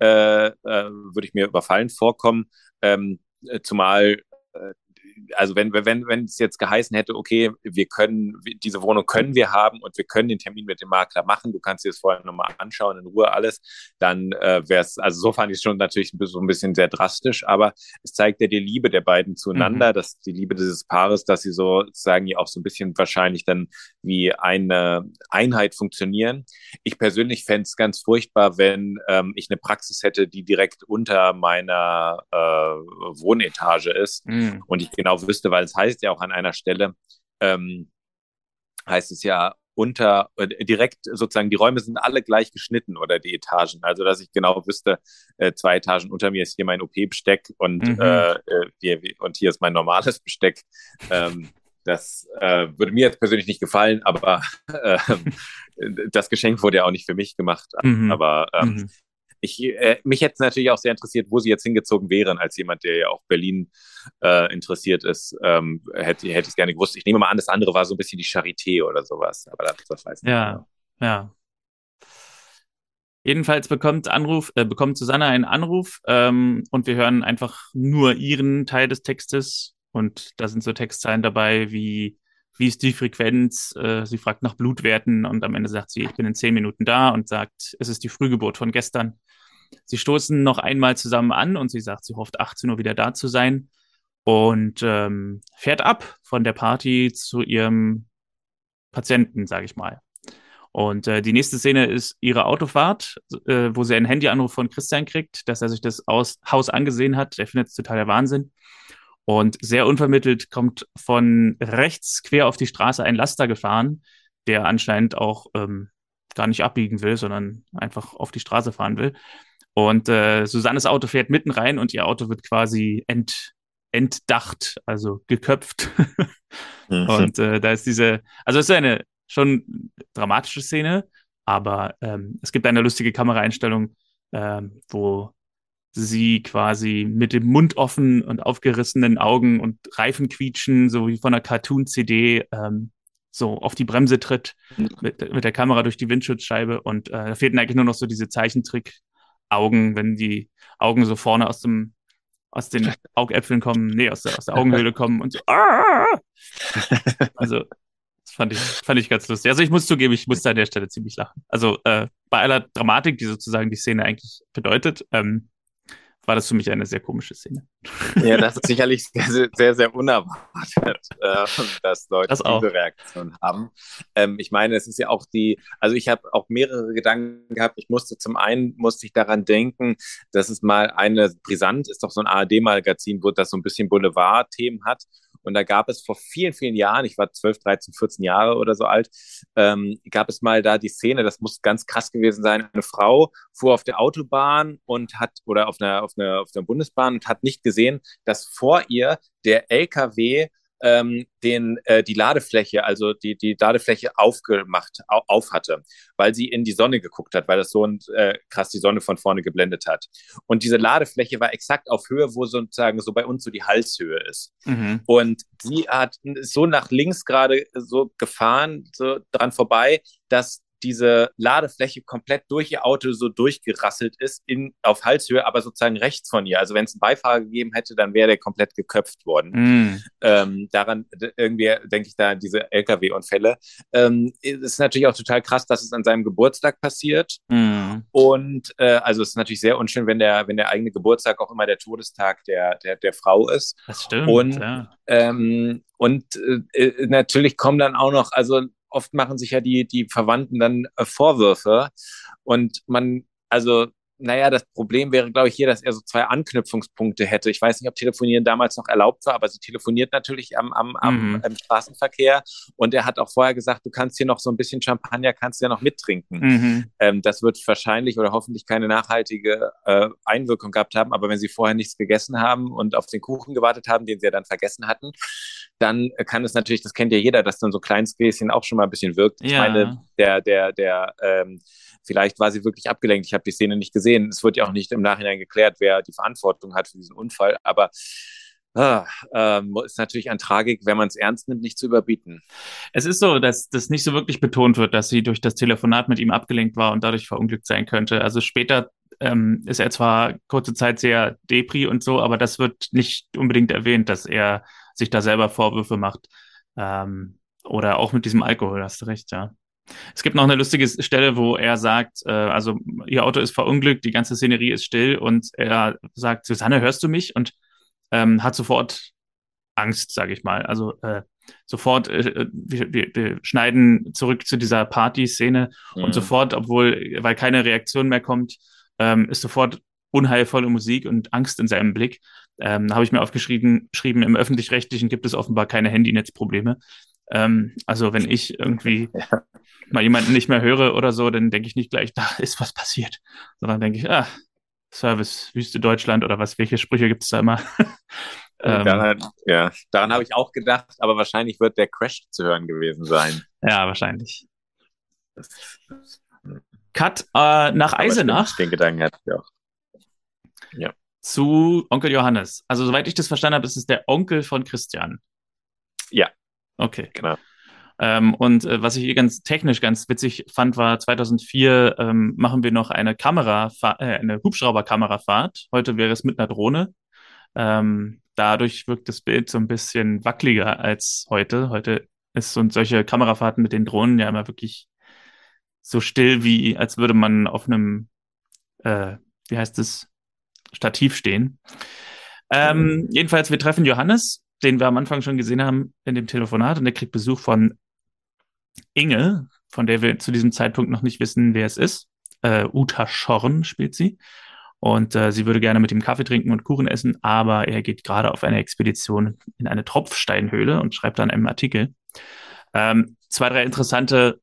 äh, äh, würde ich mir überfallen vorkommen. Ähm, zumal äh, also wenn, wenn, wenn es jetzt geheißen hätte, okay, wir können, diese Wohnung können wir haben und wir können den Termin mit dem Makler machen, du kannst dir das vorher nochmal anschauen, in Ruhe alles, dann äh, wäre es, also so fand ich es schon natürlich so ein bisschen sehr drastisch, aber es zeigt ja die Liebe der beiden zueinander, mhm. dass die Liebe dieses Paares, dass sie sozusagen ja auch so ein bisschen wahrscheinlich dann wie eine Einheit funktionieren. Ich persönlich fände es ganz furchtbar, wenn ähm, ich eine Praxis hätte, die direkt unter meiner äh, Wohnetage ist mhm. und ich genau wüsste, weil es heißt ja auch an einer Stelle, ähm, heißt es ja unter, äh, direkt sozusagen, die Räume sind alle gleich geschnitten oder die Etagen. Also, dass ich genau wüsste, äh, zwei Etagen unter mir ist hier mein OP-Besteck und, mhm. äh, äh hier, und hier ist mein normales Besteck. Ähm, das äh, würde mir jetzt persönlich nicht gefallen, aber äh, das Geschenk wurde ja auch nicht für mich gemacht. Mhm. Aber ähm, mhm ich, äh, mich hätte es natürlich auch sehr interessiert, wo sie jetzt hingezogen wären, als jemand, der ja auch Berlin äh, interessiert ist, ähm, hätte, hätte ich es gerne gewusst. Ich nehme mal an, das andere war so ein bisschen die Charité oder sowas, aber das, das weiß ich ja, nicht. Ja, ja. Jedenfalls bekommt Anruf, äh, bekommt Susanne einen Anruf ähm, und wir hören einfach nur ihren Teil des Textes und da sind so Textzeilen dabei wie wie ist die Frequenz? Äh, sie fragt nach Blutwerten und am Ende sagt sie, ich bin in zehn Minuten da und sagt, es ist die Frühgeburt von gestern. Sie stoßen noch einmal zusammen an und sie sagt, sie hofft 18 Uhr wieder da zu sein und ähm, fährt ab von der Party zu ihrem Patienten, sage ich mal. Und äh, die nächste Szene ist ihre Autofahrt, äh, wo sie einen Handyanruf von Christian kriegt, dass er sich das Aus Haus angesehen hat. Der findet es total der Wahnsinn. Und sehr unvermittelt kommt von rechts quer auf die Straße ein Laster gefahren, der anscheinend auch ähm, gar nicht abbiegen will, sondern einfach auf die Straße fahren will. Und äh, Susannes Auto fährt mitten rein und ihr Auto wird quasi ent, entdacht, also geköpft. mhm. Und äh, da ist diese, also es ist eine schon dramatische Szene, aber ähm, es gibt eine lustige Kameraeinstellung, ähm, wo sie quasi mit dem Mund offen und aufgerissenen Augen und Reifen quietschen, so wie von einer Cartoon-CD, ähm, so auf die Bremse tritt, mhm. mit, mit der Kamera durch die Windschutzscheibe und äh, da fehlten eigentlich nur noch so diese Zeichentrick- Augen, wenn die Augen so vorne aus dem aus den Augäpfeln kommen, nee, aus der, aus der Augenhöhle kommen und so. Ah! Also, das fand ich, fand ich ganz lustig. Also, ich muss zugeben, ich musste an der Stelle ziemlich lachen. Also, äh, bei aller Dramatik, die sozusagen die Szene eigentlich bedeutet, ähm, war das für mich eine sehr komische Szene. Ja, das ist sicherlich sehr, sehr, sehr unerwartet, äh, dass Leute das diese Reaktion haben. Ähm, ich meine, es ist ja auch die, also ich habe auch mehrere Gedanken gehabt. Ich musste zum einen, musste ich daran denken, dass es mal eine, Brisant ist doch so ein ARD-Magazin, wo das so ein bisschen Boulevard-Themen hat. Und da gab es vor vielen, vielen Jahren, ich war 12, 13, 14 Jahre oder so alt, ähm, gab es mal da die Szene, das muss ganz krass gewesen sein. Eine Frau fuhr auf der Autobahn und hat, oder auf einer, auf einer, auf der Bundesbahn und hat nicht gesehen, dass vor ihr der LKW ähm, den, äh, die Ladefläche, also die, die Ladefläche aufgemacht, au, auf hatte, weil sie in die Sonne geguckt hat, weil das so äh, krass die Sonne von vorne geblendet hat. Und diese Ladefläche war exakt auf Höhe, wo sozusagen so bei uns so die Halshöhe ist. Mhm. Und sie hat so nach links gerade so gefahren, so dran vorbei, dass diese Ladefläche komplett durch ihr Auto so durchgerasselt ist in, auf Halshöhe, aber sozusagen rechts von ihr. Also wenn es einen Beifahrer gegeben hätte, dann wäre der komplett geköpft worden. Mm. Ähm, daran irgendwie denke ich da an diese Lkw-Unfälle. Ähm, ist natürlich auch total krass, dass es an seinem Geburtstag passiert. Mm. Und äh, also es ist natürlich sehr unschön, wenn der, wenn der eigene Geburtstag auch immer der Todestag der, der, der Frau ist. Das stimmt. Und, ja. ähm, und äh, natürlich kommen dann auch noch, also oft machen sich ja die, die Verwandten dann äh, Vorwürfe. Und man, also naja, das Problem wäre, glaube ich, hier, dass er so zwei Anknüpfungspunkte hätte. Ich weiß nicht, ob Telefonieren damals noch erlaubt war, aber sie telefoniert natürlich am, am, am mhm. im Straßenverkehr. Und er hat auch vorher gesagt, du kannst hier noch so ein bisschen Champagner, kannst du ja noch mittrinken. Mhm. Ähm, das wird wahrscheinlich oder hoffentlich keine nachhaltige äh, Einwirkung gehabt haben. Aber wenn sie vorher nichts gegessen haben und auf den Kuchen gewartet haben, den sie ja dann vergessen hatten, dann kann es natürlich, das kennt ja jeder, dass dann so kleines Gläschen auch schon mal ein bisschen wirkt. Ich ja. meine, der, der, der, ähm, vielleicht war sie wirklich abgelenkt. Ich habe die Szene nicht gesehen. Es wird ja auch nicht im Nachhinein geklärt, wer die Verantwortung hat für diesen Unfall. Aber Ah, ähm, ist natürlich ein Tragik, wenn man es ernst nimmt, nicht zu überbieten. Es ist so, dass das nicht so wirklich betont wird, dass sie durch das Telefonat mit ihm abgelenkt war und dadurch verunglückt sein könnte. Also später ähm, ist er zwar kurze Zeit sehr depri und so, aber das wird nicht unbedingt erwähnt, dass er sich da selber Vorwürfe macht. Ähm, oder auch mit diesem Alkohol, hast du recht, ja. Es gibt noch eine lustige Stelle, wo er sagt, äh, also ihr Auto ist verunglückt, die ganze Szenerie ist still und er sagt, Susanne, hörst du mich? Und ähm, hat sofort Angst, sage ich mal. Also äh, sofort, äh, wir, wir, wir, schneiden zurück zu dieser Party-Szene mhm. und sofort, obwohl, weil keine Reaktion mehr kommt, ähm, ist sofort unheilvolle Musik und Angst in seinem Blick. Ähm, da habe ich mir aufgeschrieben, geschrieben, im öffentlich-rechtlichen gibt es offenbar keine Handynetzprobleme. Ähm, also wenn ich irgendwie ja. mal jemanden nicht mehr höre oder so, dann denke ich nicht gleich, da ist was passiert, sondern denke ich, ah, Service, Wüste Deutschland oder was, welche Sprüche gibt es da immer? ähm, daran, ja, daran habe ich auch gedacht, aber wahrscheinlich wird der Crash zu hören gewesen sein. Ja, wahrscheinlich. Cut äh, nach Eisenach. Den Gedanken hatte ich auch. Ja. Zu Onkel Johannes. Also, soweit ich das verstanden habe, ist es der Onkel von Christian. Ja. Okay. Genau. Ähm, und äh, was ich hier ganz technisch ganz witzig fand, war 2004 ähm, machen wir noch eine Kamera, äh, eine Hubschrauberkamerafahrt. Heute wäre es mit einer Drohne. Ähm, dadurch wirkt das Bild so ein bisschen wackeliger als heute. Heute ist so solche Kamerafahrten mit den Drohnen ja immer wirklich so still, wie als würde man auf einem, äh, wie heißt es, Stativ stehen. Ähm, jedenfalls, wir treffen Johannes, den wir am Anfang schon gesehen haben in dem Telefonat, und der kriegt Besuch von Inge, von der wir zu diesem Zeitpunkt noch nicht wissen, wer es ist. Äh, Uta Schorn spielt sie. Und äh, sie würde gerne mit ihm Kaffee trinken und Kuchen essen, aber er geht gerade auf eine Expedition in eine Tropfsteinhöhle und schreibt dann einen Artikel. Ähm, zwei, drei interessante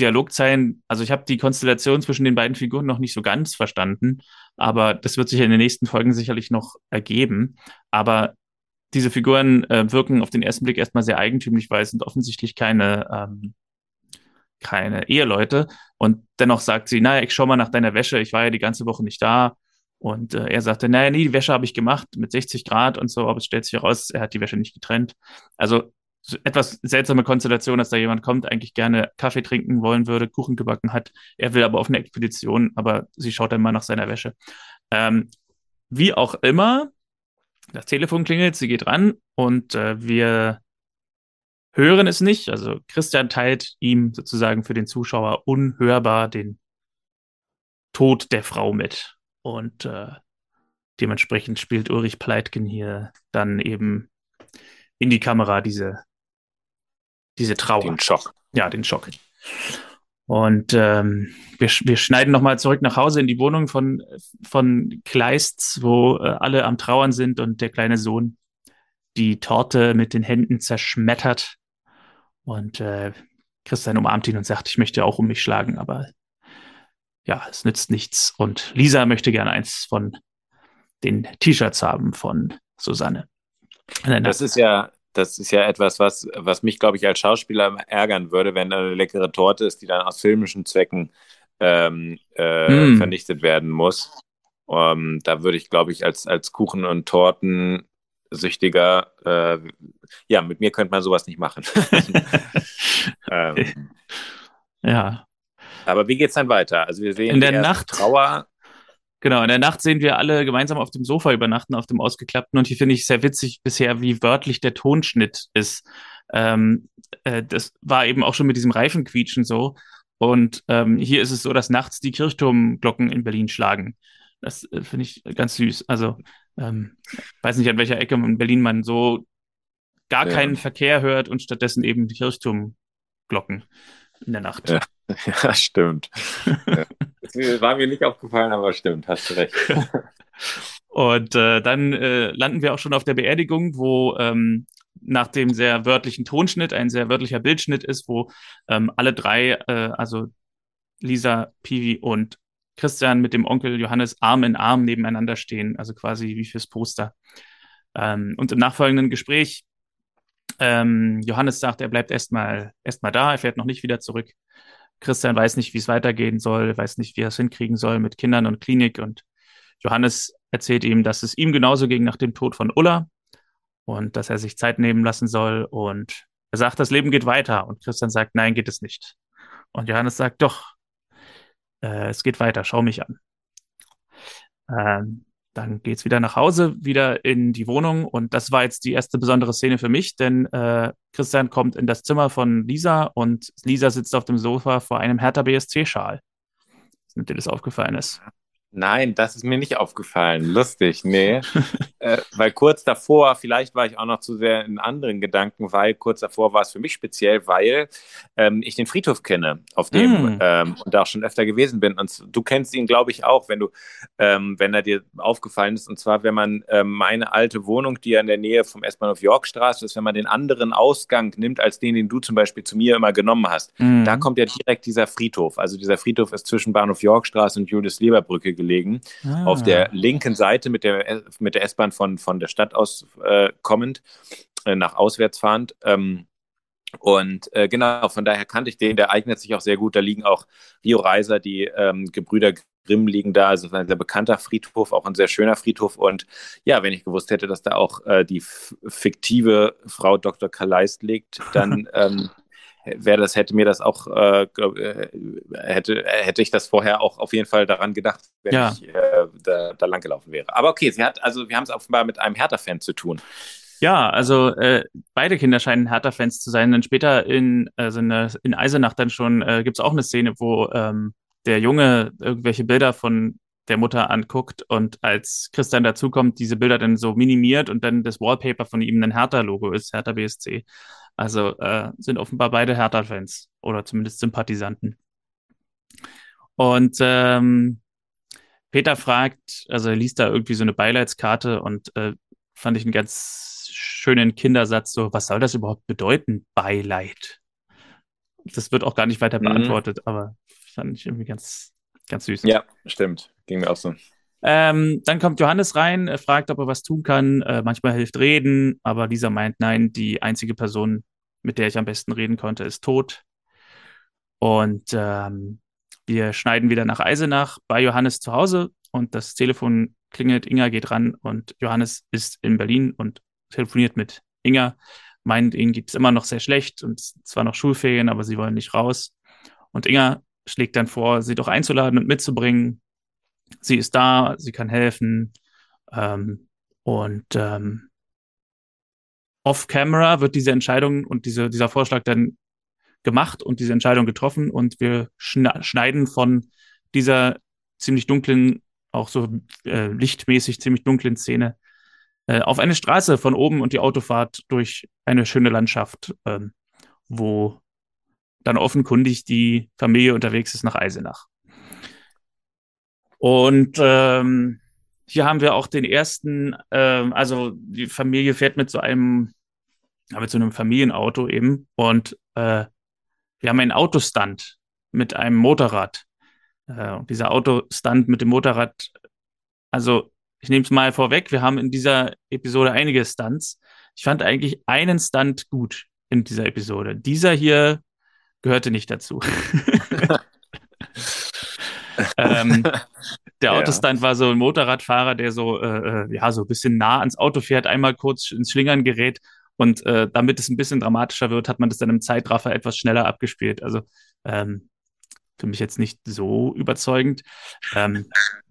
Dialogzeilen. Also ich habe die Konstellation zwischen den beiden Figuren noch nicht so ganz verstanden, aber das wird sich in den nächsten Folgen sicherlich noch ergeben. Aber diese Figuren äh, wirken auf den ersten Blick erstmal sehr eigentümlich, weil es sind offensichtlich keine, ähm, keine Eheleute. Und dennoch sagt sie, naja, ich schau mal nach deiner Wäsche, ich war ja die ganze Woche nicht da. Und äh, er sagte, naja, nee, die Wäsche habe ich gemacht mit 60 Grad und so, aber es stellt sich heraus, er hat die Wäsche nicht getrennt. Also etwas seltsame Konstellation, dass da jemand kommt, eigentlich gerne Kaffee trinken wollen würde, Kuchen gebacken hat. Er will aber auf eine Expedition, aber sie schaut dann mal nach seiner Wäsche. Ähm, wie auch immer, das Telefon klingelt, sie geht ran und äh, wir hören es nicht. Also Christian teilt ihm sozusagen für den Zuschauer unhörbar den Tod der Frau mit. Und äh, dementsprechend spielt Ulrich Pleitgen hier dann eben in die Kamera diese, diese Trauer. Den Schock. Ja, den Schock. Und ähm, wir, wir schneiden nochmal zurück nach Hause in die Wohnung von, von Kleists, wo äh, alle am Trauern sind und der kleine Sohn die Torte mit den Händen zerschmettert. Und äh, Christian umarmt ihn und sagt, ich möchte auch um mich schlagen, aber ja, es nützt nichts. Und Lisa möchte gerne eins von den T-Shirts haben von Susanne. Das ist ja, das ist ja etwas, was, was mich, glaube ich, als Schauspieler ärgern würde, wenn eine leckere Torte ist, die dann aus filmischen Zwecken ähm, äh, mm. vernichtet werden muss. Um, ähm, da würde ich, glaube ich, als, als Kuchen- und Tortensüchtiger, äh, ja, mit mir könnte man sowas nicht machen. ähm. Ja. Aber wie geht's dann weiter? Also wir sehen in der Nacht Trauer. Genau, in der Nacht sehen wir alle gemeinsam auf dem Sofa übernachten, auf dem ausgeklappten. Und hier finde ich sehr witzig bisher, wie wörtlich der Tonschnitt ist. Ähm, äh, das war eben auch schon mit diesem Reifenquietschen so. Und ähm, hier ist es so, dass nachts die Kirchturmglocken in Berlin schlagen. Das äh, finde ich ganz süß. Also, ähm, weiß nicht, an welcher Ecke in Berlin man so gar ja. keinen Verkehr hört und stattdessen eben die Kirchturmglocken in der Nacht. Ja, ja stimmt. War mir nicht aufgefallen, aber stimmt, hast du recht. Und äh, dann äh, landen wir auch schon auf der Beerdigung, wo ähm, nach dem sehr wörtlichen Tonschnitt ein sehr wörtlicher Bildschnitt ist, wo ähm, alle drei, äh, also Lisa, Pivi und Christian mit dem Onkel Johannes Arm in Arm nebeneinander stehen, also quasi wie fürs Poster. Ähm, und im nachfolgenden Gespräch ähm, Johannes sagt, er bleibt erstmal erstmal da, er fährt noch nicht wieder zurück. Christian weiß nicht, wie es weitergehen soll, weiß nicht, wie er es hinkriegen soll mit Kindern und Klinik. Und Johannes erzählt ihm, dass es ihm genauso ging nach dem Tod von Ulla und dass er sich Zeit nehmen lassen soll. Und er sagt, das Leben geht weiter. Und Christian sagt, nein, geht es nicht. Und Johannes sagt, doch, äh, es geht weiter, schau mich an. Ähm, dann geht's wieder nach Hause, wieder in die Wohnung. Und das war jetzt die erste besondere Szene für mich, denn äh, Christian kommt in das Zimmer von Lisa und Lisa sitzt auf dem Sofa vor einem Hertha BSC-Schal. Damit dir das aufgefallen ist. Nein, das ist mir nicht aufgefallen. Lustig, nee. äh, weil kurz davor, vielleicht war ich auch noch zu sehr in anderen Gedanken, weil kurz davor war es für mich speziell, weil ähm, ich den Friedhof kenne, auf dem mm. ähm, und da auch schon öfter gewesen bin. Und du kennst ihn, glaube ich, auch, wenn du, ähm, wenn er dir aufgefallen ist. Und zwar, wenn man ähm, meine alte Wohnung, die ja in der Nähe vom S-Bahnhof Yorkstraße ist, wenn man den anderen Ausgang nimmt, als den, den du zum Beispiel zu mir immer genommen hast, mm. da kommt ja direkt dieser Friedhof. Also dieser Friedhof ist zwischen Bahnhof Yorkstraße und Julius-Leber-Brücke gelegen. Ah. Auf der linken Seite mit der, mit der S-Bahn von, von der Stadt aus äh, kommend, äh, nach auswärts fahrend. Ähm, und äh, genau, von daher kannte ich den, der eignet sich auch sehr gut. Da liegen auch Rio Reiser, die ähm, Gebrüder Grimm liegen da, also ein sehr bekannter Friedhof, auch ein sehr schöner Friedhof. Und ja, wenn ich gewusst hätte, dass da auch äh, die fiktive Frau Dr. Kaleist liegt, dann ähm, wäre das, hätte mir das auch, äh, äh, hätte, hätte ich das vorher auch auf jeden Fall daran gedacht, wenn ja. ich äh, da, da lang gelaufen wäre. Aber okay, sie hat, also wir haben es offenbar mit einem Hertha-Fan zu tun. Ja, also äh, beide Kinder scheinen Hertha-Fans zu sein. Dann später in, also in, in Eisenach dann schon äh, gibt es auch eine Szene, wo ähm, der Junge irgendwelche Bilder von der Mutter anguckt und als Christian dazukommt, diese Bilder dann so minimiert und dann das Wallpaper von ihm ein Hertha-Logo ist, Hertha BSC. Also äh, sind offenbar beide Hertha-Fans oder zumindest Sympathisanten. Und ähm, Peter fragt, also er liest da irgendwie so eine Beileidskarte und äh, fand ich einen ganz schönen Kindersatz, so, was soll das überhaupt bedeuten, Beileid? Das wird auch gar nicht weiter mhm. beantwortet, mhm. aber fand ich irgendwie ganz, ganz süß. Ja, stimmt. Ging mir auch so. Ähm, dann kommt Johannes rein, fragt, ob er was tun kann. Äh, manchmal hilft reden, aber Lisa meint, nein, die einzige Person, mit der ich am besten reden konnte, ist tot. Und ähm, wir schneiden wieder nach Eisenach bei Johannes zu Hause und das Telefon klingelt, Inga geht ran und Johannes ist in Berlin und telefoniert mit Inga, meint, ihnen gibt es immer noch sehr schlecht und zwar noch Schulferien, aber sie wollen nicht raus. Und Inga schlägt dann vor, sie doch einzuladen und mitzubringen sie ist da, sie kann helfen. Ähm, und ähm, off-camera wird diese Entscheidung und diese, dieser Vorschlag dann gemacht und diese Entscheidung getroffen und wir schneiden von dieser ziemlich dunklen, auch so äh, lichtmäßig ziemlich dunklen Szene äh, auf eine Straße von oben und die Autofahrt durch eine schöne Landschaft, ähm, wo dann offenkundig die Familie unterwegs ist nach Eisenach. Und ähm, hier haben wir auch den ersten, ähm, also die Familie fährt mit so einem, mit so einem Familienauto eben und äh, wir haben einen Autostand mit einem Motorrad. Äh, und dieser Autostand mit dem Motorrad, also ich nehme es mal vorweg, wir haben in dieser Episode einige Stunts. Ich fand eigentlich einen Stunt gut in dieser Episode. Dieser hier gehörte nicht dazu. ähm, der Autostunt ja. war so ein Motorradfahrer, der so, äh, äh, ja, so ein bisschen nah ans Auto fährt, einmal kurz ins Schlingern gerät und äh, damit es ein bisschen dramatischer wird, hat man das dann im Zeitraffer etwas schneller abgespielt. Also ähm, für mich jetzt nicht so überzeugend. Ähm,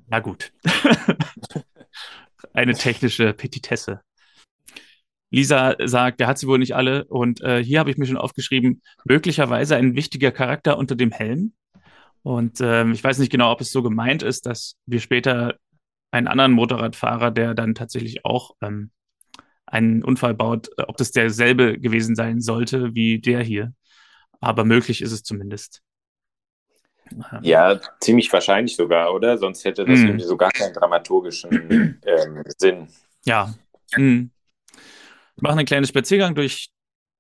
na gut. Eine technische Petitesse. Lisa sagt, der hat sie wohl nicht alle. Und äh, hier habe ich mir schon aufgeschrieben, möglicherweise ein wichtiger Charakter unter dem Helm. Und ähm, ich weiß nicht genau, ob es so gemeint ist, dass wir später einen anderen Motorradfahrer, der dann tatsächlich auch ähm, einen Unfall baut, äh, ob das derselbe gewesen sein sollte wie der hier. Aber möglich ist es zumindest. Ja, ziemlich wahrscheinlich sogar, oder? Sonst hätte das mm. irgendwie so gar keinen dramaturgischen ähm, Sinn. Ja. Mm. Wir machen einen kleinen Spaziergang durch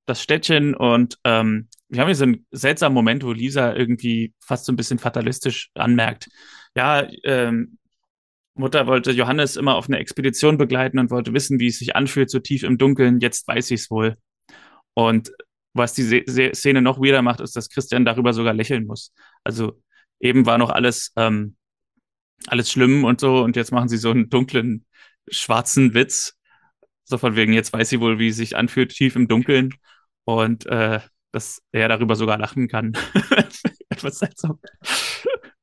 das Städtchen und ähm, wir haben hier so einen seltsamen Moment, wo Lisa irgendwie fast so ein bisschen fatalistisch anmerkt. Ja, ähm, Mutter wollte Johannes immer auf eine Expedition begleiten und wollte wissen, wie es sich anfühlt, so tief im Dunkeln. Jetzt weiß ich es wohl. Und was die Szene noch wieder macht, ist, dass Christian darüber sogar lächeln muss. Also eben war noch alles, ähm, alles schlimm und so und jetzt machen sie so einen dunklen, schwarzen Witz. So von wegen, jetzt weiß sie wohl, wie es sich anfühlt, tief im Dunkeln. Und äh, dass er darüber sogar lachen kann. Etwas seltsam.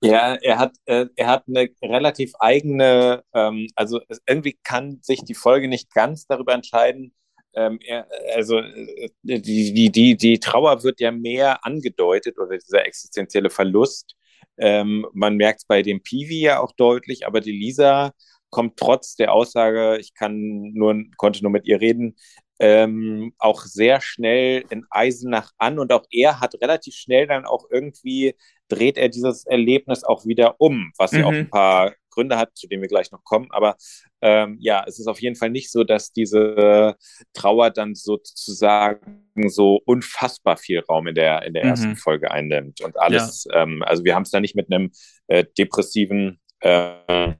Ja, er hat, äh, er hat eine relativ eigene, ähm, also irgendwie kann sich die Folge nicht ganz darüber entscheiden, ähm, er, also äh, die, die, die, die Trauer wird ja mehr angedeutet oder dieser existenzielle Verlust. Ähm, man merkt es bei dem Piwi ja auch deutlich, aber die Lisa kommt trotz der Aussage, ich kann nur, konnte nur mit ihr reden, ähm, auch sehr schnell in Eisenach an und auch er hat relativ schnell dann auch irgendwie dreht er dieses Erlebnis auch wieder um, was mhm. ja auch mhm. ein paar Gründe hat, zu denen wir gleich noch kommen. Aber ähm, ja, es ist auf jeden Fall nicht so, dass diese Trauer dann sozusagen so unfassbar viel Raum in der, in der mhm. ersten Folge einnimmt. Und alles, ja. ähm, also wir haben es da nicht mit einem äh, depressiven äh,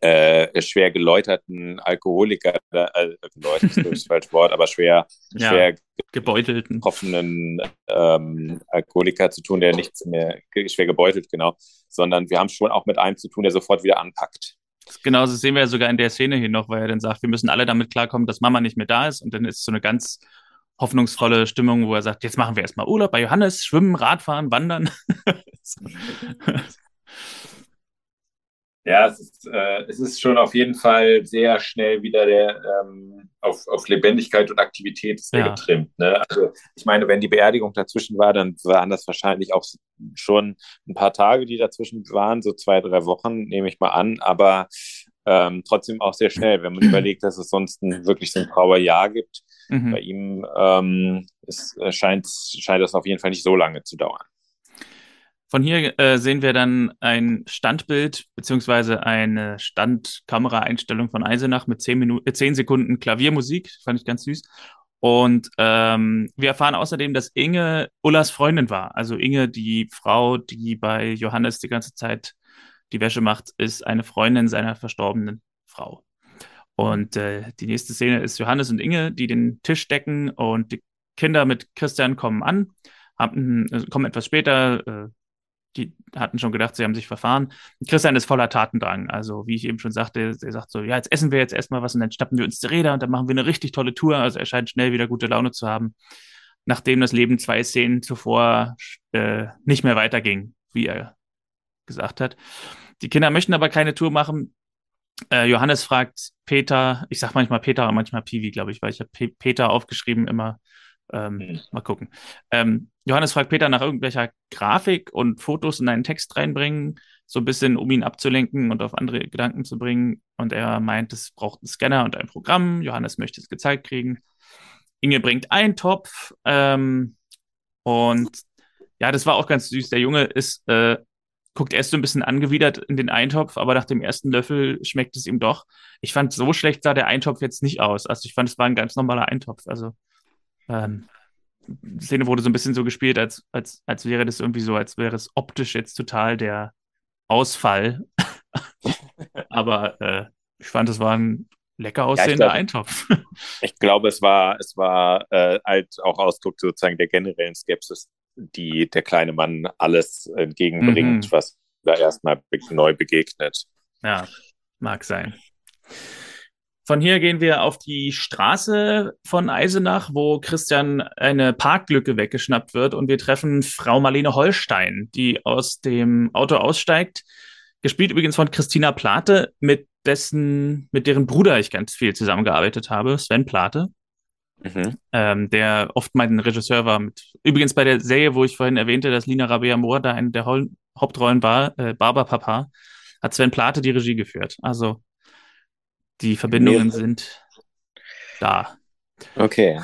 äh, schwer geläuterten Alkoholiker, äh, geläutert ist das falsche Wort, aber schwer, ja, schwer gebeutelten, betroffenen ähm, Alkoholiker zu tun, der nichts mehr, schwer gebeutelt, genau, sondern wir haben schon auch mit einem zu tun, der sofort wieder anpackt. Genauso sehen wir ja sogar in der Szene hier noch, weil er dann sagt, wir müssen alle damit klarkommen, dass Mama nicht mehr da ist und dann ist so eine ganz hoffnungsvolle Stimmung, wo er sagt, jetzt machen wir erstmal Urlaub bei Johannes, schwimmen, Radfahren, wandern. Ja, es ist, äh, es ist schon auf jeden Fall sehr schnell wieder der ähm, auf, auf Lebendigkeit und Aktivität ist ja. getrimmt. Ne? Also ich meine, wenn die Beerdigung dazwischen war, dann waren das wahrscheinlich auch schon ein paar Tage, die dazwischen waren, so zwei, drei Wochen, nehme ich mal an, aber ähm, trotzdem auch sehr schnell, wenn man überlegt, dass es sonst ein, wirklich so ein Trauerjahr gibt. Mhm. Bei ihm ähm, ist, äh, scheint, scheint das auf jeden Fall nicht so lange zu dauern. Von hier äh, sehen wir dann ein Standbild beziehungsweise eine Standkameraeinstellung von Eisenach mit 10, Minuten, äh, 10 Sekunden Klaviermusik. Fand ich ganz süß. Und ähm, wir erfahren außerdem, dass Inge Ullas Freundin war. Also Inge, die Frau, die bei Johannes die ganze Zeit die Wäsche macht, ist eine Freundin seiner verstorbenen Frau. Und äh, die nächste Szene ist Johannes und Inge, die den Tisch decken und die Kinder mit Christian kommen an, haben, äh, kommen etwas später, äh, die hatten schon gedacht, sie haben sich verfahren. Christian ist voller Tatendrang. Also, wie ich eben schon sagte, er sagt so, ja, jetzt essen wir jetzt erstmal was und dann schnappen wir uns die Räder und dann machen wir eine richtig tolle Tour. Also, er scheint schnell wieder gute Laune zu haben, nachdem das Leben zwei Szenen zuvor äh, nicht mehr weiterging, wie er gesagt hat. Die Kinder möchten aber keine Tour machen. Äh, Johannes fragt Peter, ich sag manchmal Peter, manchmal Piwi, glaube ich, weil ich habe Peter aufgeschrieben immer ähm, mhm. Mal gucken. Ähm, Johannes fragt Peter nach irgendwelcher Grafik und Fotos in einen Text reinbringen, so ein bisschen, um ihn abzulenken und auf andere Gedanken zu bringen. Und er meint, es braucht einen Scanner und ein Programm. Johannes möchte es gezeigt kriegen. Inge bringt einen Topf. Ähm, und ja, das war auch ganz süß. Der Junge ist, äh, guckt erst so ein bisschen angewidert in den Eintopf, aber nach dem ersten Löffel schmeckt es ihm doch. Ich fand, so schlecht sah der Eintopf jetzt nicht aus. Also ich fand, es war ein ganz normaler Eintopf. Also ähm, Szene wurde so ein bisschen so gespielt, als, als, als wäre das irgendwie so, als wäre es optisch jetzt total der Ausfall. Aber äh, ich fand, es war ein lecker aussehender ja, Eintopf. ich glaube, es war, es war äh, halt auch Ausdruck sozusagen der generellen Skepsis, die der kleine Mann alles entgegenbringt, mhm. was da erstmal neu begegnet. Ja, mag sein. Von hier gehen wir auf die Straße von Eisenach, wo Christian eine Parklücke weggeschnappt wird und wir treffen Frau Marlene Holstein, die aus dem Auto aussteigt. Gespielt übrigens von Christina Plate, mit dessen, mit deren Bruder ich ganz viel zusammengearbeitet habe, Sven Plate. Mhm. Ähm, der oft mein Regisseur war. Mit, übrigens bei der Serie, wo ich vorhin erwähnte, dass Lina Rabea Mohr da eine der Hauptrollen war, äh, Barber Papa, hat Sven Plate die Regie geführt. Also die Verbindungen nee. sind da. Okay.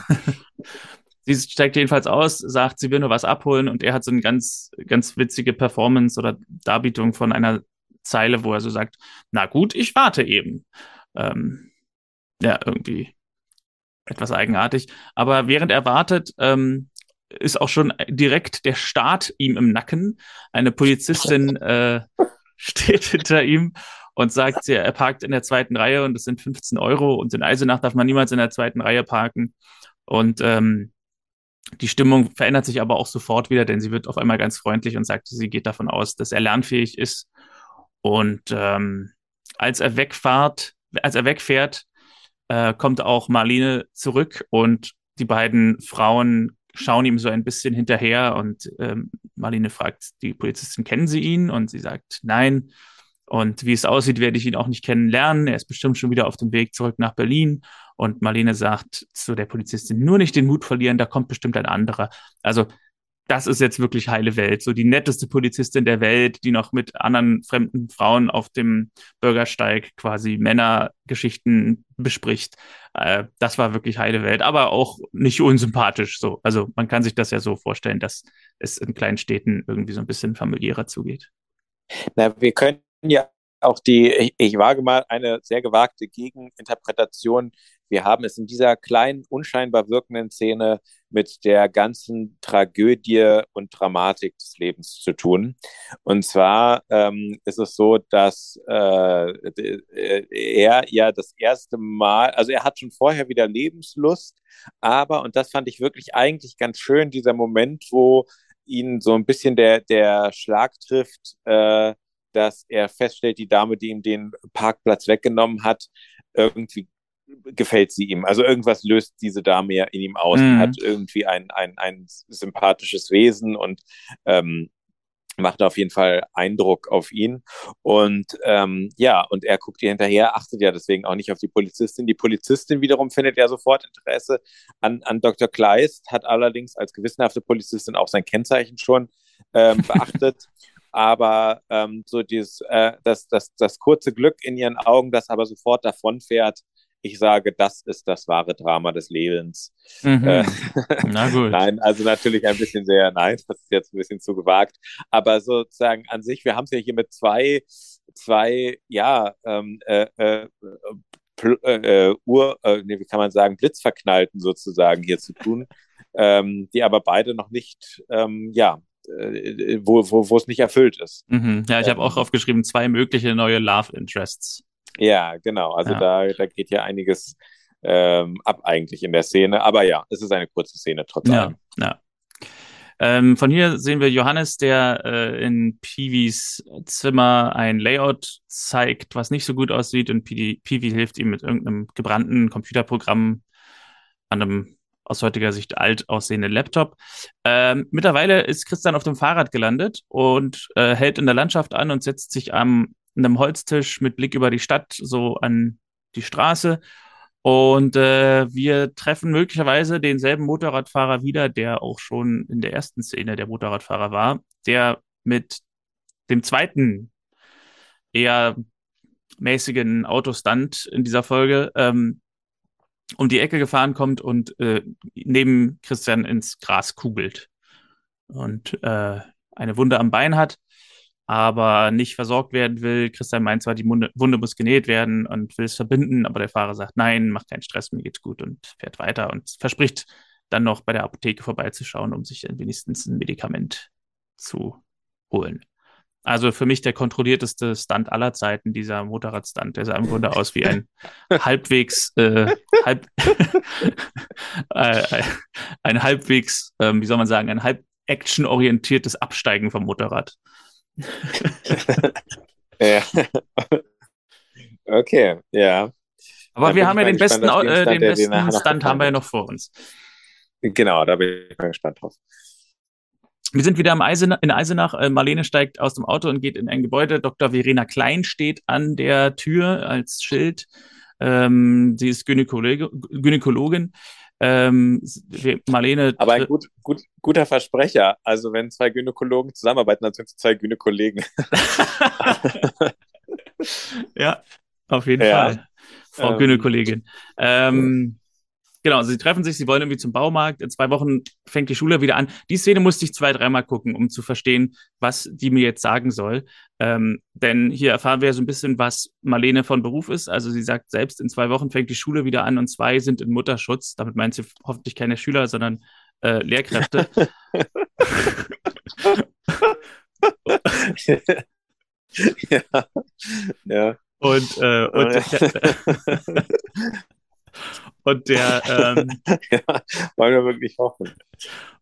sie steigt jedenfalls aus, sagt, sie will nur was abholen und er hat so eine ganz, ganz witzige Performance oder Darbietung von einer Zeile, wo er so sagt, na gut, ich warte eben. Ähm, ja, irgendwie etwas eigenartig. Aber während er wartet, ähm, ist auch schon direkt der Staat ihm im Nacken. Eine Polizistin äh, steht hinter ihm und sagt, er parkt in der zweiten Reihe und es sind 15 Euro und in Eisenach darf man niemals in der zweiten Reihe parken. Und ähm, die Stimmung verändert sich aber auch sofort wieder, denn sie wird auf einmal ganz freundlich und sagt, sie geht davon aus, dass er lernfähig ist. Und ähm, als er wegfahrt, als er wegfährt, äh, kommt auch Marlene zurück und die beiden Frauen schauen ihm so ein bisschen hinterher und ähm, Marlene fragt die Polizistin, kennen Sie ihn? Und sie sagt, nein. Und wie es aussieht, werde ich ihn auch nicht kennenlernen. Er ist bestimmt schon wieder auf dem Weg zurück nach Berlin. Und Marlene sagt zu der Polizistin, nur nicht den Mut verlieren, da kommt bestimmt ein anderer. Also das ist jetzt wirklich heile Welt. So die netteste Polizistin der Welt, die noch mit anderen fremden Frauen auf dem Bürgersteig quasi Männergeschichten bespricht. Äh, das war wirklich heile Welt, aber auch nicht unsympathisch so. Also man kann sich das ja so vorstellen, dass es in kleinen Städten irgendwie so ein bisschen familiärer zugeht. Na, wir können ja auch die, ich, ich wage mal eine sehr gewagte Gegeninterpretation. Wir haben es in dieser kleinen, unscheinbar wirkenden Szene mit der ganzen Tragödie und Dramatik des Lebens zu tun. Und zwar ähm, ist es so, dass äh, er ja das erste Mal, also er hat schon vorher wieder Lebenslust, aber, und das fand ich wirklich eigentlich ganz schön, dieser Moment, wo ihn so ein bisschen der, der Schlag trifft, äh, dass er feststellt, die Dame, die ihm den Parkplatz weggenommen hat, irgendwie gefällt sie ihm. Also irgendwas löst diese Dame ja in ihm aus. Mhm. hat irgendwie ein, ein, ein sympathisches Wesen und ähm, macht auf jeden Fall Eindruck auf ihn. Und ähm, ja, und er guckt ihr hinterher, achtet ja deswegen auch nicht auf die Polizistin. Die Polizistin wiederum findet ja sofort Interesse an, an Dr. Kleist, hat allerdings als gewissenhafte Polizistin auch sein Kennzeichen schon ähm, beachtet aber ähm, so dieses, äh, das, das, das kurze Glück in ihren Augen, das aber sofort davonfährt, ich sage, das ist das wahre Drama des Lebens. Mhm. Äh, Na gut. nein, also natürlich ein bisschen sehr, nein, das ist jetzt ein bisschen zu gewagt, aber sozusagen an sich, wir haben es ja hier mit zwei, zwei, ja, ähm, äh, äh, äh, Ur, äh, nee, wie kann man sagen, Blitzverknallten sozusagen hier zu tun, ähm, die aber beide noch nicht, ähm, ja, äh, wo, wo, wo es nicht erfüllt ist. Mhm. Ja, ich habe auch ähm. aufgeschrieben, zwei mögliche neue Love Interests. Ja, genau. Also ja. Da, da geht ja einiges ähm, ab eigentlich in der Szene. Aber ja, es ist eine kurze Szene trotzdem. Ja, ja. Ähm, von hier sehen wir Johannes, der äh, in Peewees Zimmer ein Layout zeigt, was nicht so gut aussieht und Peewee hilft ihm mit irgendeinem gebrannten Computerprogramm an einem aus heutiger Sicht alt aussehenden Laptop. Ähm, mittlerweile ist Christian auf dem Fahrrad gelandet und äh, hält in der Landschaft an und setzt sich am einem Holztisch mit Blick über die Stadt so an die Straße. Und äh, wir treffen möglicherweise denselben Motorradfahrer wieder, der auch schon in der ersten Szene der Motorradfahrer war, der mit dem zweiten eher mäßigen Autostand in dieser Folge ähm, um die Ecke gefahren kommt und äh, neben Christian ins Gras kugelt und äh, eine Wunde am Bein hat, aber nicht versorgt werden will. Christian meint zwar, die Wunde, Wunde muss genäht werden und will es verbinden, aber der Fahrer sagt, nein, mach keinen Stress, mir geht's gut und fährt weiter und verspricht dann noch bei der Apotheke vorbeizuschauen, um sich wenigstens ein Medikament zu holen. Also für mich der kontrollierteste Stunt aller Zeiten, dieser Motorradstunt. Der sah im Grunde aus wie ein halbwegs, äh, halb, äh, ein halbwegs, äh, wie soll man sagen, ein halb actionorientiertes Absteigen vom Motorrad. ja. Okay, ja. Aber wir haben ja den besten, äh, den besten Stand haben wir ja noch vor uns. Genau, da bin ich mal gespannt drauf. Wir sind wieder im Eisenach, in Eisenach. Äh, Marlene steigt aus dem Auto und geht in ein Gebäude. Dr. Verena Klein steht an der Tür als Schild. Ähm, sie ist Gynäkologe, Gynäkologin. Ähm, Marlene. Aber ein gut, gut, guter Versprecher. Also, wenn zwei Gynäkologen zusammenarbeiten, dann sind es zwei Gynäkollegen. ja, auf jeden ja. Fall. Frau ähm, Gynäkologin. Ähm, Genau, sie treffen sich, sie wollen irgendwie zum Baumarkt. In zwei Wochen fängt die Schule wieder an. Die Szene musste ich zwei, dreimal gucken, um zu verstehen, was die mir jetzt sagen soll. Ähm, denn hier erfahren wir so ein bisschen, was Marlene von Beruf ist. Also sie sagt selbst, in zwei Wochen fängt die Schule wieder an und zwei sind in Mutterschutz. Damit meint sie hoffentlich keine Schüler, sondern äh, Lehrkräfte. ja. ja. Und, äh, und Und der, ähm, ja, wollen wir wirklich hoffen.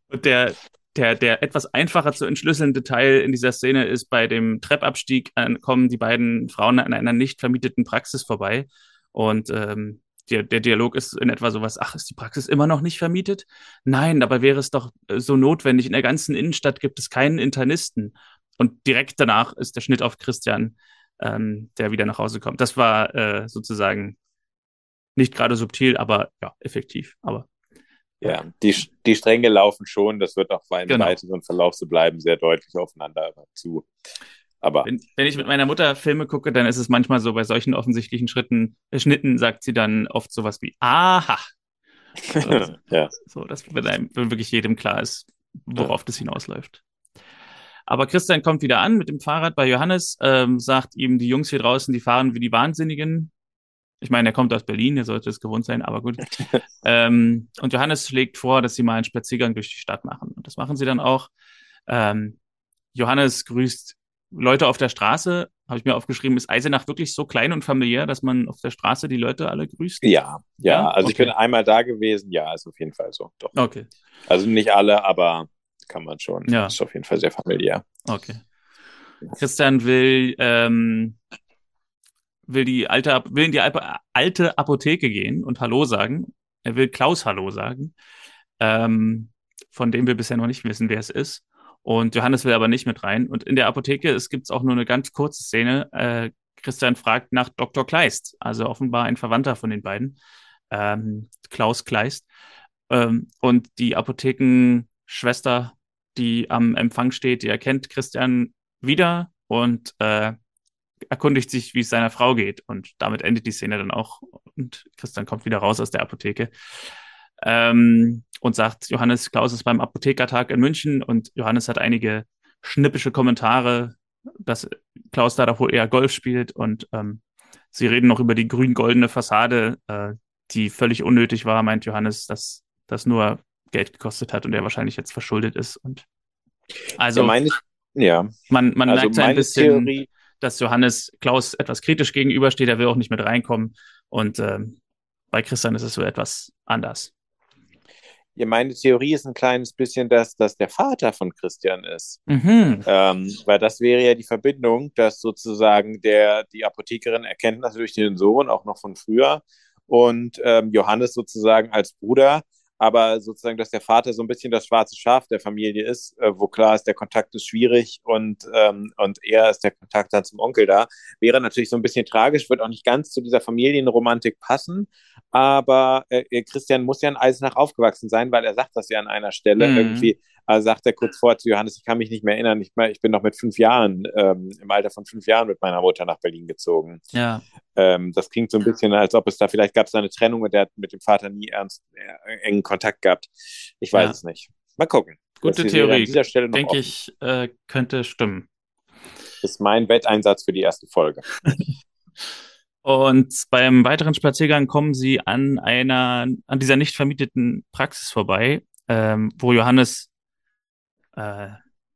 Und der, der, der etwas einfacher zu entschlüsselnde Teil in dieser Szene ist, bei dem Treppabstieg äh, kommen die beiden Frauen an einer nicht vermieteten Praxis vorbei. Und ähm, der, der Dialog ist in etwa sowas, ach, ist die Praxis immer noch nicht vermietet? Nein, dabei wäre es doch äh, so notwendig. In der ganzen Innenstadt gibt es keinen Internisten. Und direkt danach ist der Schnitt auf Christian, ähm, der wieder nach Hause kommt. Das war äh, sozusagen nicht gerade subtil, aber ja, effektiv. Aber ja, die, die Stränge laufen schon. Das wird auch im genau. weiteren Verlauf so bleiben, sehr deutlich aufeinander zu. Aber wenn, wenn, ich mit meiner Mutter Filme gucke, dann ist es manchmal so, bei solchen offensichtlichen Schritten, äh, Schnitten sagt sie dann oft sowas wie, aha. So, ja. so dass wenn, einem, wenn wirklich jedem klar ist, worauf ja. das hinausläuft. Aber Christian kommt wieder an mit dem Fahrrad bei Johannes, ähm, sagt ihm, die Jungs hier draußen, die fahren wie die Wahnsinnigen. Ich meine, er kommt aus Berlin, er sollte es gewohnt sein, aber gut. ähm, und Johannes schlägt vor, dass sie mal einen Spaziergang durch die Stadt machen. Und das machen sie dann auch. Ähm, Johannes grüßt Leute auf der Straße, habe ich mir aufgeschrieben, ist Eisenach wirklich so klein und familiär, dass man auf der Straße die Leute alle grüßt? Ja, ja. ja? Also okay. ich bin einmal da gewesen, ja, ist auf jeden Fall so. Doch. Okay. Also nicht alle, aber kann man schon. Ja. Ist auf jeden Fall sehr familiär. Okay. Christian will ähm, will die alte, will in die alte Apotheke gehen und Hallo sagen. Er will Klaus Hallo sagen, ähm, von dem wir bisher noch nicht wissen, wer es ist. Und Johannes will aber nicht mit rein. Und in der Apotheke, es gibt auch nur eine ganz kurze Szene. Äh, Christian fragt nach Dr. Kleist, also offenbar ein Verwandter von den beiden, ähm, Klaus Kleist. Ähm, und die Apothekenschwester, die am Empfang steht, die erkennt Christian wieder und äh, erkundigt sich, wie es seiner Frau geht. Und damit endet die Szene dann auch. Und Christian kommt wieder raus aus der Apotheke ähm, und sagt, Johannes Klaus ist beim Apothekertag in München und Johannes hat einige schnippische Kommentare, dass Klaus da doch wohl eher Golf spielt und ähm, sie reden noch über die grün-goldene Fassade, äh, die völlig unnötig war, meint Johannes, dass das nur Geld gekostet hat und er wahrscheinlich jetzt verschuldet ist. Und also ja, meine, ja. man, man also merkt so ein bisschen, Theorie, dass Johannes Klaus etwas kritisch gegenübersteht. Er will auch nicht mit reinkommen. Und ähm, bei Christian ist es so etwas anders. Ja, meine Theorie ist ein kleines bisschen, dass das der Vater von Christian ist. Mhm. Ähm, weil das wäre ja die Verbindung, dass sozusagen der, die Apothekerin erkennt natürlich den Sohn auch noch von früher und ähm, Johannes sozusagen als Bruder aber sozusagen, dass der Vater so ein bisschen das schwarze Schaf der Familie ist, äh, wo klar ist, der Kontakt ist schwierig und, ähm, und er ist der Kontakt dann zum Onkel da, wäre natürlich so ein bisschen tragisch, wird auch nicht ganz zu dieser Familienromantik passen, aber äh, Christian muss ja in Eisenach aufgewachsen sein, weil er sagt das ja an einer Stelle mhm. irgendwie, also sagt er kurz vor zu Johannes, ich kann mich nicht mehr erinnern, ich, ich bin noch mit fünf Jahren, ähm, im Alter von fünf Jahren mit meiner Mutter nach Berlin gezogen. Ja. Ähm, das klingt so ein bisschen, als ob es da, vielleicht gab es eine Trennung und der hat mit dem Vater nie ernst, äh, engen Kontakt gehabt. Ich weiß ja. es nicht. Mal gucken. Gute Theorie. Denke offen. ich, äh, könnte stimmen. Ist mein Wetteinsatz für die erste Folge. Und beim weiteren Spaziergang kommen sie an einer, an dieser nicht vermieteten Praxis vorbei, ähm, wo Johannes äh,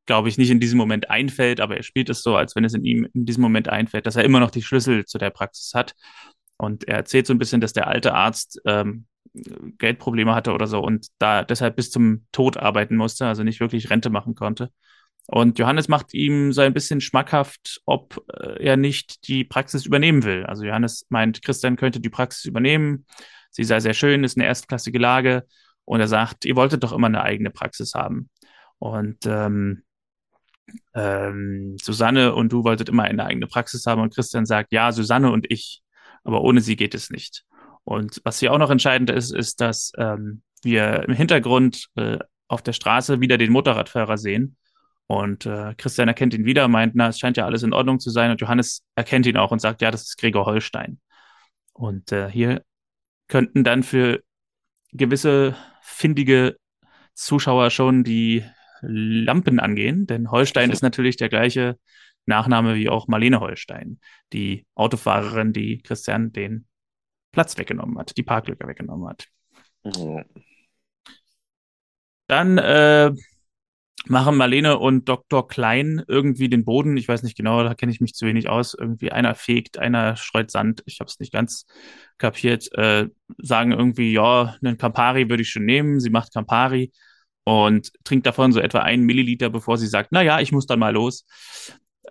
glaube ich, nicht in diesem Moment einfällt, aber er spielt es so, als wenn es in ihm in diesem Moment einfällt, dass er immer noch die Schlüssel zu der Praxis hat. Und er erzählt so ein bisschen, dass der alte Arzt ähm, Geldprobleme hatte oder so und da deshalb bis zum Tod arbeiten musste, also nicht wirklich Rente machen konnte. Und Johannes macht ihm so ein bisschen schmackhaft, ob äh, er nicht die Praxis übernehmen will. Also Johannes meint, Christian könnte die Praxis übernehmen. Sie sei sehr schön, ist eine erstklassige Lage. Und er sagt, ihr wolltet doch immer eine eigene Praxis haben. Und ähm, ähm, Susanne und du wolltet immer eine eigene Praxis haben. Und Christian sagt, ja, Susanne und ich, aber ohne sie geht es nicht. Und was hier auch noch entscheidend ist, ist, dass ähm, wir im Hintergrund äh, auf der Straße wieder den Motorradfahrer sehen. Und äh, Christian erkennt ihn wieder, meint, na, es scheint ja alles in Ordnung zu sein. Und Johannes erkennt ihn auch und sagt, ja, das ist Gregor Holstein. Und äh, hier könnten dann für gewisse findige Zuschauer schon die Lampen angehen, denn Holstein ist natürlich der gleiche Nachname wie auch Marlene Holstein, die Autofahrerin, die Christian den Platz weggenommen hat, die Parklücke weggenommen hat. Mhm. Dann äh, machen Marlene und Dr. Klein irgendwie den Boden. Ich weiß nicht genau, da kenne ich mich zu wenig aus. Irgendwie einer fegt, einer streut Sand. Ich habe es nicht ganz kapiert. Äh, sagen irgendwie, ja, einen Campari würde ich schon nehmen. Sie macht Campari und trinkt davon so etwa einen Milliliter, bevor sie sagt, na ja, ich muss dann mal los.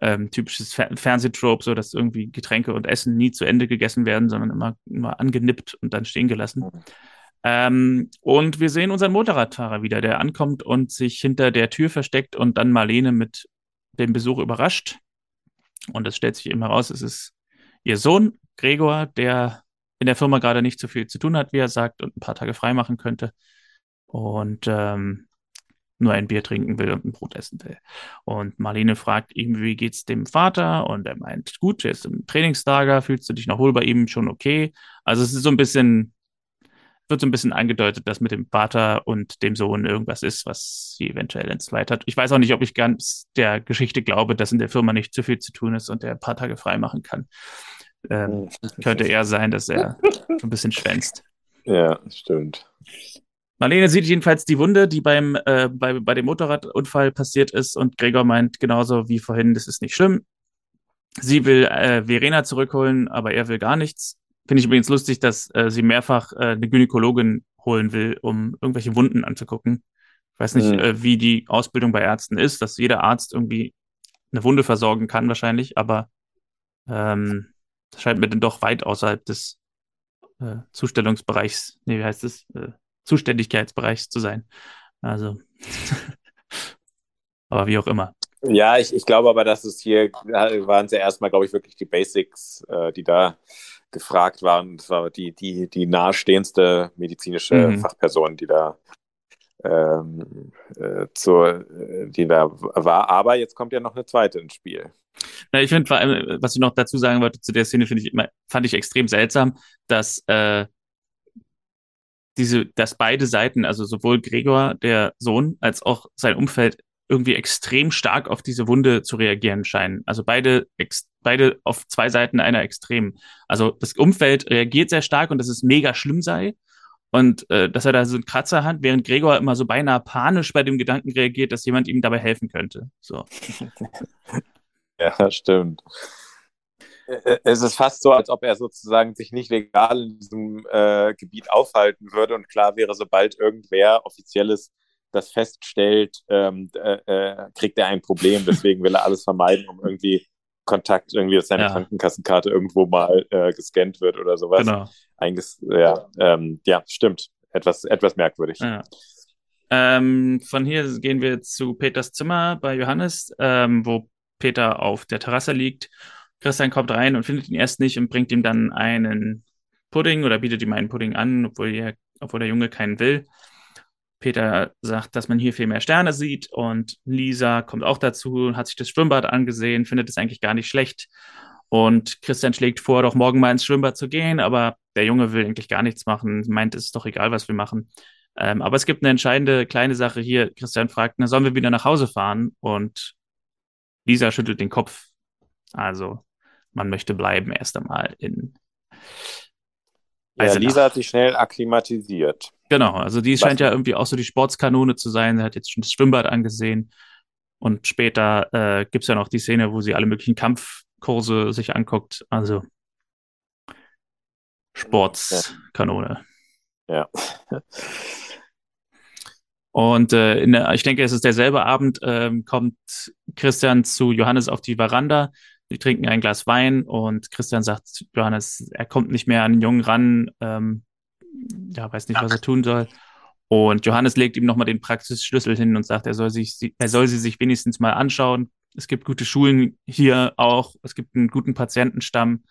Ähm, typisches Fer Fernsehtrope, so dass irgendwie Getränke und Essen nie zu Ende gegessen werden, sondern immer, immer angenippt und dann stehen gelassen. Mhm. Ähm, und wir sehen unseren Motorradfahrer wieder, der ankommt und sich hinter der Tür versteckt und dann Marlene mit dem Besuch überrascht. Und es stellt sich eben heraus, es ist ihr Sohn, Gregor, der in der Firma gerade nicht so viel zu tun hat, wie er sagt, und ein paar Tage frei machen könnte. Und ähm, nur ein Bier trinken will und ein Brot essen will. Und Marlene fragt ihm, wie geht's dem Vater? Und er meint, gut, er ist im Trainingslager, fühlst du dich noch wohl bei ihm schon okay? Also es ist so ein bisschen wird so ein bisschen angedeutet, dass mit dem Vater und dem Sohn irgendwas ist, was sie eventuell entzweit hat. Ich weiß auch nicht, ob ich ganz der Geschichte glaube, dass in der Firma nicht zu viel zu tun ist und er ein paar Tage frei machen kann. Ähm, könnte eher sein, dass er so ein bisschen schwänzt. Ja, stimmt. Marlene sieht jedenfalls die Wunde, die beim, äh, bei, bei dem Motorradunfall passiert ist und Gregor meint genauso wie vorhin, das ist nicht schlimm. Sie will äh, Verena zurückholen, aber er will gar nichts. Finde ich übrigens lustig, dass äh, sie mehrfach äh, eine Gynäkologin holen will, um irgendwelche Wunden anzugucken. Ich weiß nicht, mhm. äh, wie die Ausbildung bei Ärzten ist, dass jeder Arzt irgendwie eine Wunde versorgen kann wahrscheinlich, aber ähm, das scheint mir dann doch weit außerhalb des äh, Zustellungsbereichs, nee, wie heißt es, äh, Zuständigkeitsbereichs zu sein. Also, aber wie auch immer. Ja, ich, ich glaube aber, dass es hier waren es ja erstmal, glaube ich, wirklich die Basics, äh, die da gefragt waren. Das war die, die, die nahestehendste medizinische mhm. Fachperson, die da ähm, äh, zur, die da war. Aber jetzt kommt ja noch eine zweite ins Spiel. Na, ich finde vor allem, was ich noch dazu sagen wollte zu der Szene, finde ich immer, fand ich extrem seltsam, dass äh, diese, dass beide Seiten, also sowohl Gregor, der Sohn, als auch sein Umfeld irgendwie extrem stark auf diese Wunde zu reagieren scheinen. Also beide, beide auf zwei Seiten einer Extrem. Also das Umfeld reagiert sehr stark und dass es mega schlimm sei. Und äh, dass er da so einen Kratzer hat, während Gregor immer so beinahe panisch bei dem Gedanken reagiert, dass jemand ihm dabei helfen könnte. So. ja, stimmt. Es ist fast so, als ob er sozusagen sich nicht legal in diesem äh, Gebiet aufhalten würde und klar wäre, sobald irgendwer offizielles das feststellt, ähm, äh, äh, kriegt er ein Problem. Deswegen will er alles vermeiden, um irgendwie Kontakt, irgendwie, dass seine ja. Krankenkassenkarte irgendwo mal äh, gescannt wird oder sowas. Genau. Eigentlich, ja, ähm, ja, stimmt. Etwas, etwas merkwürdig. Ja. Ähm, von hier gehen wir zu Peters Zimmer bei Johannes, ähm, wo Peter auf der Terrasse liegt. Christian kommt rein und findet ihn erst nicht und bringt ihm dann einen Pudding oder bietet ihm einen Pudding an, obwohl, er, obwohl der Junge keinen will. Peter sagt, dass man hier viel mehr Sterne sieht und Lisa kommt auch dazu, hat sich das Schwimmbad angesehen, findet es eigentlich gar nicht schlecht. Und Christian schlägt vor, doch morgen mal ins Schwimmbad zu gehen, aber der Junge will eigentlich gar nichts machen, meint, es ist doch egal, was wir machen. Ähm, aber es gibt eine entscheidende kleine Sache hier. Christian fragt, na, sollen wir wieder nach Hause fahren? Und Lisa schüttelt den Kopf. Also, man möchte bleiben erst einmal in. Ja, Lisa hat sich schnell akklimatisiert. Genau, also die Was? scheint ja irgendwie auch so die Sportskanone zu sein. Sie hat jetzt schon das Schwimmbad angesehen. Und später äh, gibt es ja noch die Szene, wo sie alle möglichen Kampfkurse sich anguckt. Also Sportskanone. Ja. Und äh, in der, ich denke, es ist derselbe Abend, ähm, kommt Christian zu Johannes auf die Veranda. Die trinken ein Glas Wein und Christian sagt Johannes, er kommt nicht mehr an den Jungen ran, ähm, ja, weiß nicht, was er tun soll. Und Johannes legt ihm nochmal den Praxisschlüssel hin und sagt, er soll, sich, er soll sie sich wenigstens mal anschauen. Es gibt gute Schulen hier auch. Es gibt einen guten Patientenstamm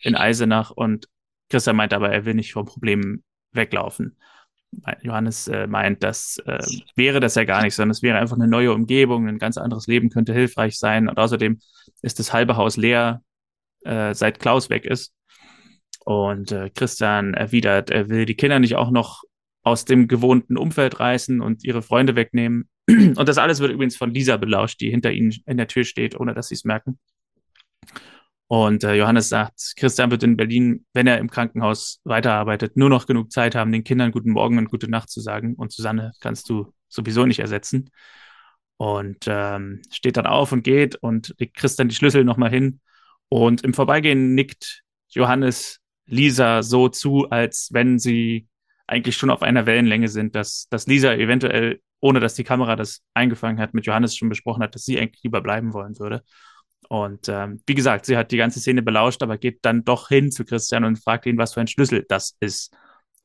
in Eisenach. Und Christian meint aber, er will nicht vom Problem weglaufen. Johannes äh, meint, das äh, wäre das ja gar nicht, sondern es wäre einfach eine neue Umgebung, ein ganz anderes Leben könnte hilfreich sein. Und außerdem ist das halbe Haus leer, äh, seit Klaus weg ist. Und äh, Christian erwidert, er will die Kinder nicht auch noch aus dem gewohnten Umfeld reißen und ihre Freunde wegnehmen. Und das alles wird übrigens von Lisa belauscht, die hinter ihnen in der Tür steht, ohne dass sie es merken. Und äh, Johannes sagt, Christian wird in Berlin, wenn er im Krankenhaus weiterarbeitet, nur noch genug Zeit haben, den Kindern guten Morgen und gute Nacht zu sagen. Und Susanne kannst du sowieso nicht ersetzen. Und ähm, steht dann auf und geht und legt Christian die Schlüssel nochmal hin. Und im Vorbeigehen nickt Johannes Lisa so zu, als wenn sie eigentlich schon auf einer Wellenlänge sind, dass, dass Lisa eventuell, ohne dass die Kamera das eingefangen hat, mit Johannes schon besprochen hat, dass sie eigentlich lieber bleiben wollen würde. Und ähm, wie gesagt, sie hat die ganze Szene belauscht, aber geht dann doch hin zu Christian und fragt ihn, was für ein Schlüssel das ist,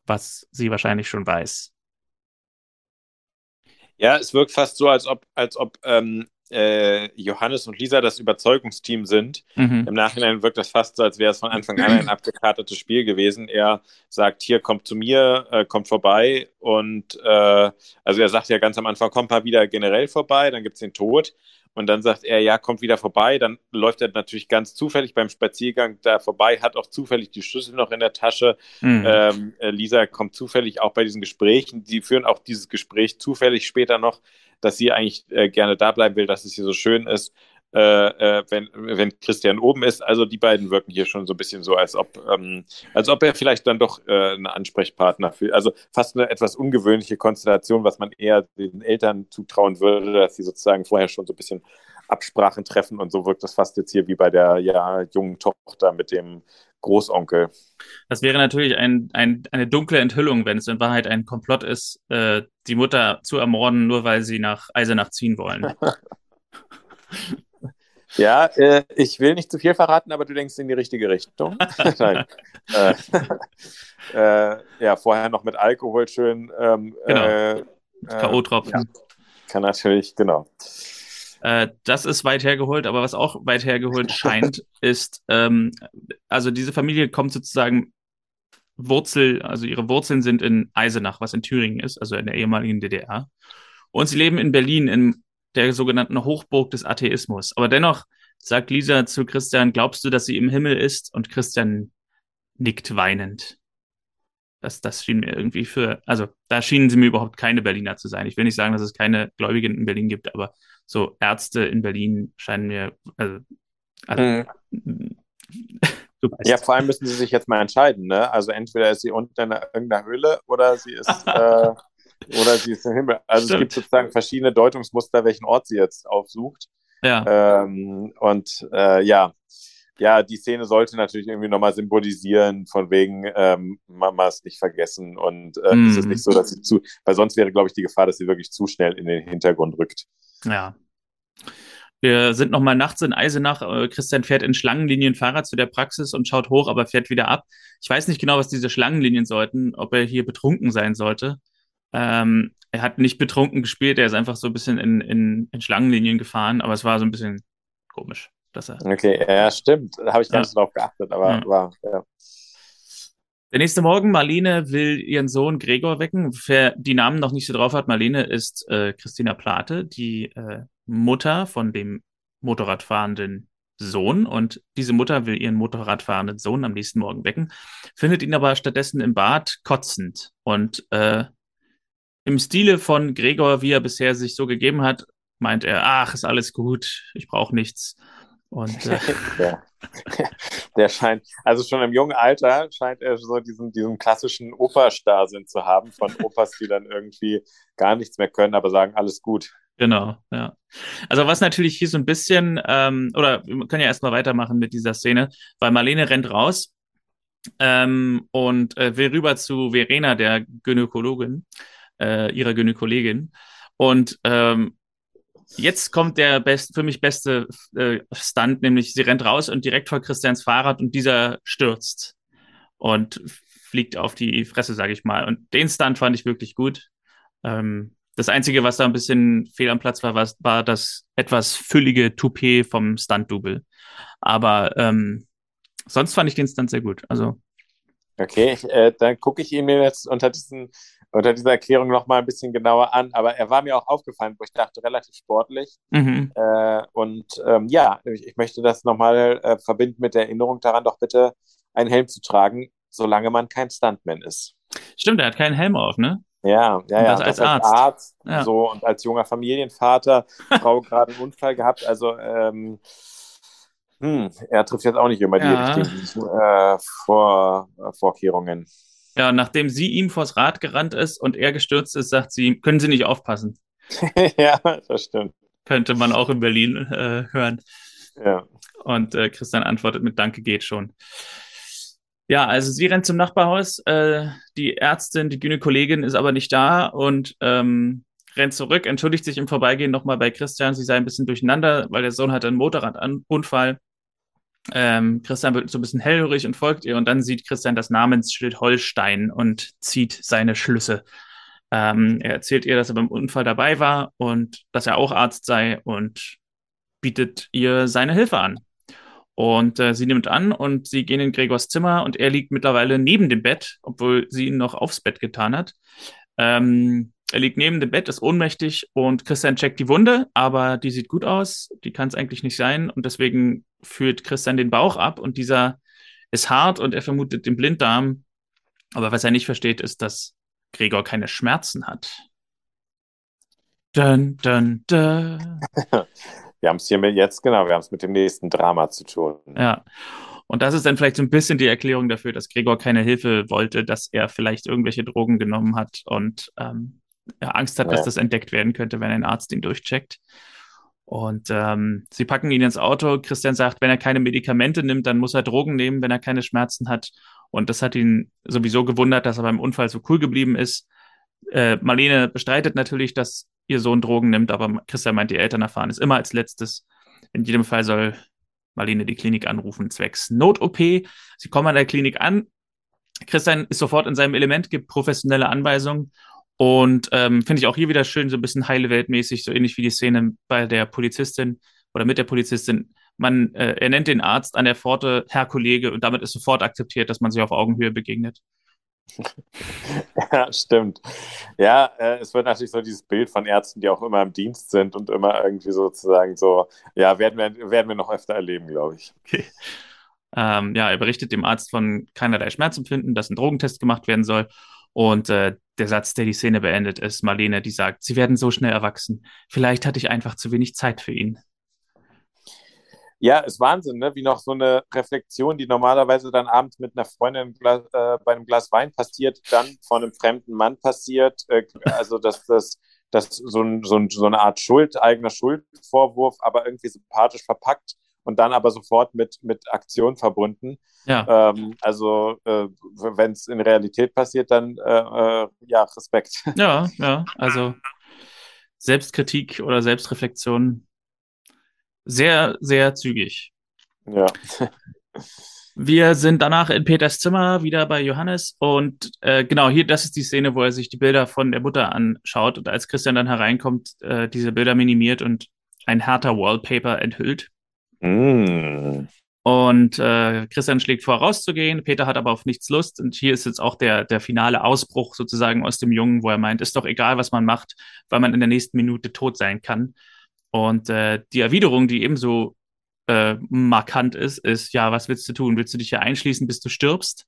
was sie wahrscheinlich schon weiß. Ja, es wirkt fast so, als ob, als ob ähm, äh, Johannes und Lisa das Überzeugungsteam sind. Mhm. Im Nachhinein wirkt das fast so, als wäre es von Anfang an ein abgekartetes Spiel gewesen. Er sagt, hier, kommt zu mir, äh, kommt vorbei. Und äh, also er sagt ja ganz am Anfang, kommt mal wieder generell vorbei, dann gibt es den Tod. Und dann sagt er, ja, kommt wieder vorbei. Dann läuft er natürlich ganz zufällig beim Spaziergang da vorbei, hat auch zufällig die Schlüssel noch in der Tasche. Mhm. Ähm, äh, Lisa kommt zufällig auch bei diesen Gesprächen. Die führen auch dieses Gespräch zufällig später noch, dass sie eigentlich äh, gerne da bleiben will, dass es hier so schön ist äh, äh, wenn, wenn Christian oben ist. Also die beiden wirken hier schon so ein bisschen so, als ob, ähm, als ob er vielleicht dann doch äh, ein Ansprechpartner für, also fast eine etwas ungewöhnliche Konstellation, was man eher den Eltern zutrauen würde, dass sie sozusagen vorher schon so ein bisschen Absprachen treffen und so wirkt das fast jetzt hier wie bei der ja, jungen Tochter mit dem Großonkel. Das wäre natürlich ein, ein, eine dunkle Enthüllung, wenn es in Wahrheit ein Komplott ist, äh, die Mutter zu ermorden, nur weil sie nach Eisenach ziehen wollen. Ja, äh, ich will nicht zu viel verraten, aber du denkst in die richtige Richtung. Nein. äh, äh, ja, vorher noch mit Alkohol schön. Ähm, genau. Äh, K.O.-Tropfen. Ja. Kann natürlich, genau. Äh, das ist weit hergeholt, aber was auch weit hergeholt scheint, ist, ähm, also diese Familie kommt sozusagen Wurzel, also ihre Wurzeln sind in Eisenach, was in Thüringen ist, also in der ehemaligen DDR. Und sie leben in Berlin im der sogenannten Hochburg des Atheismus. Aber dennoch sagt Lisa zu Christian, glaubst du, dass sie im Himmel ist? Und Christian nickt weinend. Das, das schien mir irgendwie für, also da schienen sie mir überhaupt keine Berliner zu sein. Ich will nicht sagen, dass es keine Gläubigen in Berlin gibt, aber so Ärzte in Berlin scheinen mir, also, also mhm. Ja, vor allem müssen sie sich jetzt mal entscheiden, ne? Also entweder ist sie unten in irgendeiner Höhle oder sie ist äh, oder sie ist im Himmel. Also Stimmt. es gibt sozusagen verschiedene Deutungsmuster, welchen Ort sie jetzt aufsucht. Ja. Ähm, und äh, ja, ja, die Szene sollte natürlich irgendwie nochmal symbolisieren, von wegen ähm, Mama ist nicht vergessen und äh, mm. es ist nicht so, dass sie zu, weil sonst wäre, glaube ich, die Gefahr, dass sie wirklich zu schnell in den Hintergrund rückt. Ja. Wir sind nochmal nachts in Eisenach. Äh, Christian fährt in Schlangenlinien Fahrrad zu der Praxis und schaut hoch, aber fährt wieder ab. Ich weiß nicht genau, was diese Schlangenlinien sollten, ob er hier betrunken sein sollte. Ähm, er hat nicht betrunken gespielt, er ist einfach so ein bisschen in, in, in Schlangenlinien gefahren, aber es war so ein bisschen komisch, dass er. Okay, ja, stimmt. Da habe ich gar nicht ja. drauf geachtet, aber ja. war, ja. Der nächste Morgen, Marlene will ihren Sohn Gregor wecken. Wer die Namen noch nicht so drauf hat, Marlene ist äh, Christina Plate, die äh, Mutter von dem Motorradfahrenden Sohn. Und diese Mutter will ihren Motorradfahrenden Sohn am nächsten Morgen wecken, findet ihn aber stattdessen im Bad kotzend. Und äh, im Stile von Gregor, wie er bisher sich so gegeben hat, meint er, ach, ist alles gut, ich brauche nichts. Und äh, der, der scheint, also schon im jungen Alter scheint er so diesen, diesen klassischen Opa-Starrsinn zu haben, von Opas, die dann irgendwie gar nichts mehr können, aber sagen, alles gut. Genau, ja. Also was natürlich hier so ein bisschen, ähm, oder wir können ja erstmal weitermachen mit dieser Szene, weil Marlene rennt raus ähm, und äh, will rüber zu Verena, der Gynäkologin äh, ihrer Gynäkologin. Und ähm, jetzt kommt der best, für mich beste äh, Stunt, nämlich sie rennt raus und direkt vor Christians Fahrrad und dieser stürzt und fliegt auf die Fresse, sage ich mal. Und den Stunt fand ich wirklich gut. Ähm, das Einzige, was da ein bisschen fehl am Platz war, war, war das etwas füllige Toupet vom Stunt-Double. Aber ähm, sonst fand ich den Stunt sehr gut. Also Okay, äh, dann gucke ich ihn mir jetzt unter, diesen, unter dieser Erklärung noch mal ein bisschen genauer an. Aber er war mir auch aufgefallen, wo ich dachte, relativ sportlich. mhm. Äh, und ähm, ja, ich, ich möchte das nochmal äh, verbinden mit der Erinnerung daran, doch bitte einen Helm zu tragen, solange man kein Stuntman ist. stimmt, er hat keinen Helm auf, ne? Ja, ja, ja. das als Arzt. Arzt Ja. so und als junger Familienvater, Frau gerade einen Unfall gehabt. Also ähm, hm, er trifft jetzt auch nicht immer die Ja. richtigen äh, Vor, Vorkehrungen. Ja, nachdem sie ihm vors Rad gerannt ist und er gestürzt ist, sagt sie, können Sie nicht aufpassen. ja, das stimmt. Könnte man auch in Berlin äh, hören. Ja. Und äh, Christian antwortet mit Danke geht schon. Ja, also sie rennt zum Nachbarhaus. Äh, die Ärztin, die Gynäkologin ist aber nicht da und ähm, rennt zurück, entschuldigt sich im Vorbeigehen nochmal bei Christian. Sie sei ein bisschen durcheinander, weil der Sohn hatte einen Motorradunfall. Ähm, Christian wird so ein bisschen hellhörig und folgt ihr und dann sieht Christian das Namensschild Holstein und zieht seine Schlüsse. Ähm, er erzählt ihr, dass er beim Unfall dabei war und dass er auch Arzt sei und bietet ihr seine Hilfe an. Und äh, sie nimmt an und sie gehen in Gregors Zimmer und er liegt mittlerweile neben dem Bett, obwohl sie ihn noch aufs Bett getan hat. Ähm, er liegt neben dem Bett, ist ohnmächtig und Christian checkt die Wunde, aber die sieht gut aus, die kann es eigentlich nicht sein und deswegen führt Christian den Bauch ab und dieser ist hart und er vermutet den Blinddarm. Aber was er nicht versteht, ist, dass Gregor keine Schmerzen hat. Dun, dun, dun. Wir haben es hier mit jetzt, genau, wir haben es mit dem nächsten Drama zu tun. Ja. Und das ist dann vielleicht so ein bisschen die Erklärung dafür, dass Gregor keine Hilfe wollte, dass er vielleicht irgendwelche Drogen genommen hat und ähm, Angst hat, dass Ja. das entdeckt werden könnte, wenn ein Arzt ihn durchcheckt. Und ähm, sie packen ihn ins Auto. Christian sagt, wenn er keine Medikamente nimmt, dann muss er Drogen nehmen, wenn er keine Schmerzen hat. Und das hat ihn sowieso gewundert, dass er beim Unfall so cool geblieben ist. Äh, Marlene bestreitet natürlich, dass ihr Sohn Drogen nimmt, aber Christian meint, die Eltern erfahren es immer als letztes. In jedem Fall soll Marlene die Klinik anrufen, zwecks Not-OP. Sie kommen an der Klinik an. Christian ist sofort in seinem Element, gibt professionelle Anweisungen. Und ähm, finde ich auch hier wieder schön, so ein bisschen heile Weltmäßig, so ähnlich wie die Szene bei der Polizistin oder mit der Polizistin. Man, äh, er nennt den Arzt an der Pforte Herr Kollege und damit ist sofort akzeptiert, dass man sich auf Augenhöhe begegnet. Ja, stimmt. Ja, äh, es wird natürlich so dieses Bild von Ärzten, die auch immer im Dienst sind und immer irgendwie sozusagen so, ja, werden wir, werden wir noch öfter erleben, glaube ich. Okay. Ähm, ja, er berichtet dem Arzt von keinerlei Schmerzempfinden, dass ein Drogentest gemacht werden soll. Und äh, der Satz, der die Szene beendet, ist Marlene, die sagt, sie werden so schnell erwachsen. Vielleicht hatte ich einfach zu wenig Zeit für ihn. Ja, ist Wahnsinn, ne? wie noch so eine Reflexion, die normalerweise dann abends mit einer Freundin äh, bei einem Glas Wein passiert, dann von einem fremden Mann passiert. Äh, also, dass das dass so, ein, so, ein, so eine Art Schuld, eigener Schuldvorwurf, aber irgendwie sympathisch verpackt und dann aber sofort mit, mit Aktion verbunden. Ja, Ähm, also, äh, wenn es in Realität passiert, dann äh, äh, ja, Respekt. ja, ja. Also Selbstkritik oder Selbstreflexion sehr, sehr zügig. Ja. Wir sind danach in Peters Zimmer wieder bei Johannes und äh, genau hier, das ist die Szene, wo er sich die Bilder von der Mutter anschaut und als Christian dann hereinkommt, äh, diese Bilder minimiert und ein härter Wallpaper enthüllt. Mm. Und äh, Christian schlägt vor, rauszugehen. Peter hat aber auf nichts Lust. Und hier ist jetzt auch der, der finale Ausbruch sozusagen aus dem Jungen, wo er meint, ist doch egal, was man macht, weil man in der nächsten Minute tot sein kann. Und äh, die Erwiderung, die ebenso äh, markant ist, ist, ja, was willst du tun? Willst du dich hier einschließen, bis du stirbst?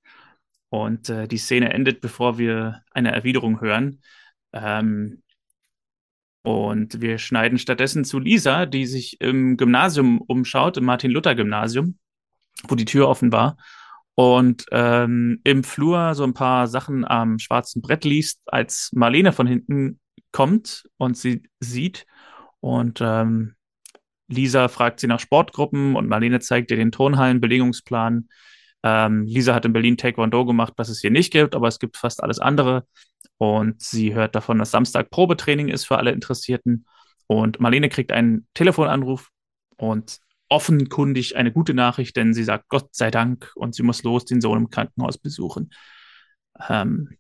Und äh, die Szene endet, bevor wir eine Erwiderung hören. Ähm, und wir schneiden stattdessen zu Lisa, die sich im Gymnasium umschaut, im Martin-Luther-Gymnasium, wo die Tür offen war. Und ähm, im Flur so ein paar Sachen am schwarzen Brett liest, als Marlene von hinten kommt und sie sieht. Und ähm, Lisa fragt sie nach Sportgruppen und Marlene zeigt ihr den Turnhallenbelegungsplan. Ähm, Lisa hat in Berlin Taekwondo gemacht, was es hier nicht gibt, aber es gibt fast alles andere. Und sie hört davon, dass Samstag Probetraining ist für alle Interessierten. Und Marlene kriegt einen Telefonanruf und offenkundig eine gute Nachricht, denn sie sagt Gott sei Dank und sie muss los den Sohn im Krankenhaus besuchen. Ähm,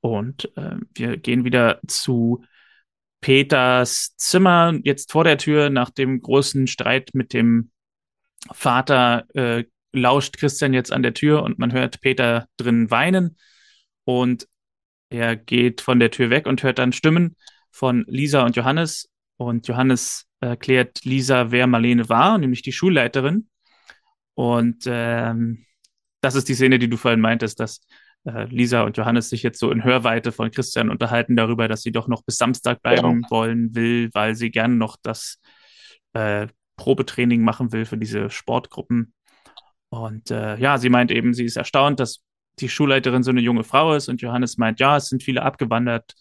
und äh, wir gehen wieder zu Peters Zimmer, jetzt vor der Tür, nach dem großen Streit mit dem Vater, äh, lauscht Christian jetzt an der Tür und man hört Peter drin weinen. Und er geht von der Tür weg und hört dann Stimmen von Lisa und Johannes. Und Johannes erklärt Lisa, wer Marlene war, nämlich die Schulleiterin. Und ähm, das ist die Szene, die du vorhin meintest, dass äh, Lisa und Johannes sich jetzt so in Hörweite von Christian unterhalten darüber, dass sie doch noch bis Samstag bleiben ja. wollen will, weil sie gern noch das äh, Probetraining machen will für diese Sportgruppen. Und äh, ja, sie meint eben, sie ist erstaunt, dass die Schulleiterin so eine junge Frau ist und Johannes meint, ja, es sind viele abgewandert.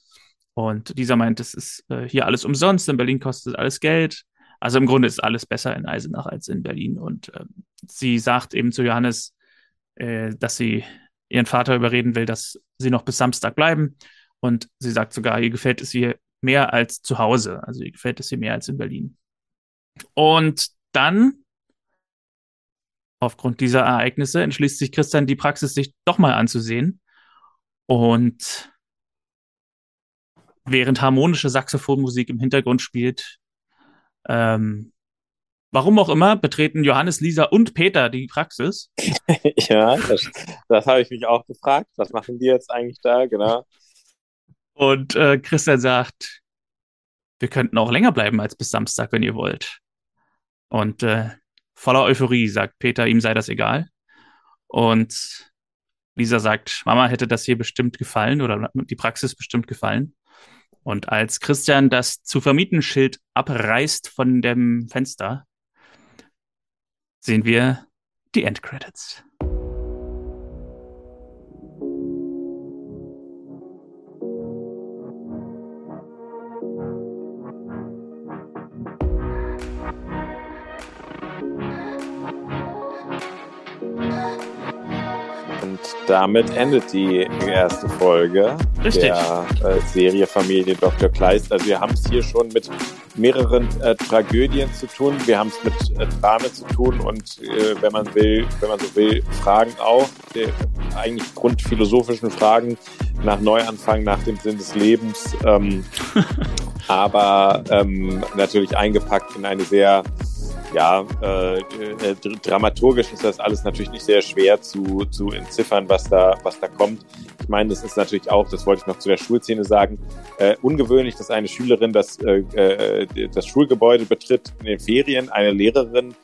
Und dieser meint, es ist äh, hier alles umsonst, in Berlin kostet alles Geld. Also im Grunde ist alles besser in Eisenach als in Berlin. Und äh, sie sagt eben zu Johannes, äh, dass sie ihren Vater überreden will, dass sie noch bis Samstag bleiben. Und sie sagt sogar, ihr gefällt es hier mehr als zu Hause. Also ihr gefällt es hier mehr als in Berlin. Und dann, aufgrund dieser Ereignisse, entschließt sich Christian, die Praxis sich doch mal anzusehen. Und während harmonische Saxophonmusik im Hintergrund spielt, ähm, Warum auch immer betreten Johannes, Lisa und Peter die Praxis. ja, das, das habe ich mich auch gefragt. Was machen die jetzt eigentlich da? Genau. Und äh, Christian sagt, wir könnten auch länger bleiben als bis Samstag, wenn ihr wollt. Und äh, voller Euphorie sagt Peter, ihm sei das egal. Und Lisa sagt, Mama hätte das hier bestimmt gefallen oder die Praxis bestimmt gefallen. Und als Christian das zu vermieten Schild abreißt von dem Fenster, sehen wir die Endcredits. Damit endet die erste Folge Richtig. der äh, Serie Familie Dr. Kleist. Also wir haben es hier schon mit mehreren äh, Tragödien zu tun. Wir haben es mit äh, Dramen zu tun und äh, wenn man will, wenn man so will, Fragen auch, die, eigentlich grundphilosophischen Fragen nach Neuanfang, nach dem Sinn des Lebens. Ähm, aber ähm, natürlich eingepackt in eine sehr ja, äh, äh, dramaturgisch ist das alles natürlich nicht sehr schwer zu, zu entziffern, was da, was da kommt. Ich meine, das ist natürlich auch, das wollte ich noch zu der Schulszene sagen, äh, ungewöhnlich, dass eine Schülerin das, äh, äh, das Schulgebäude betritt in den Ferien, eine Lehrerin,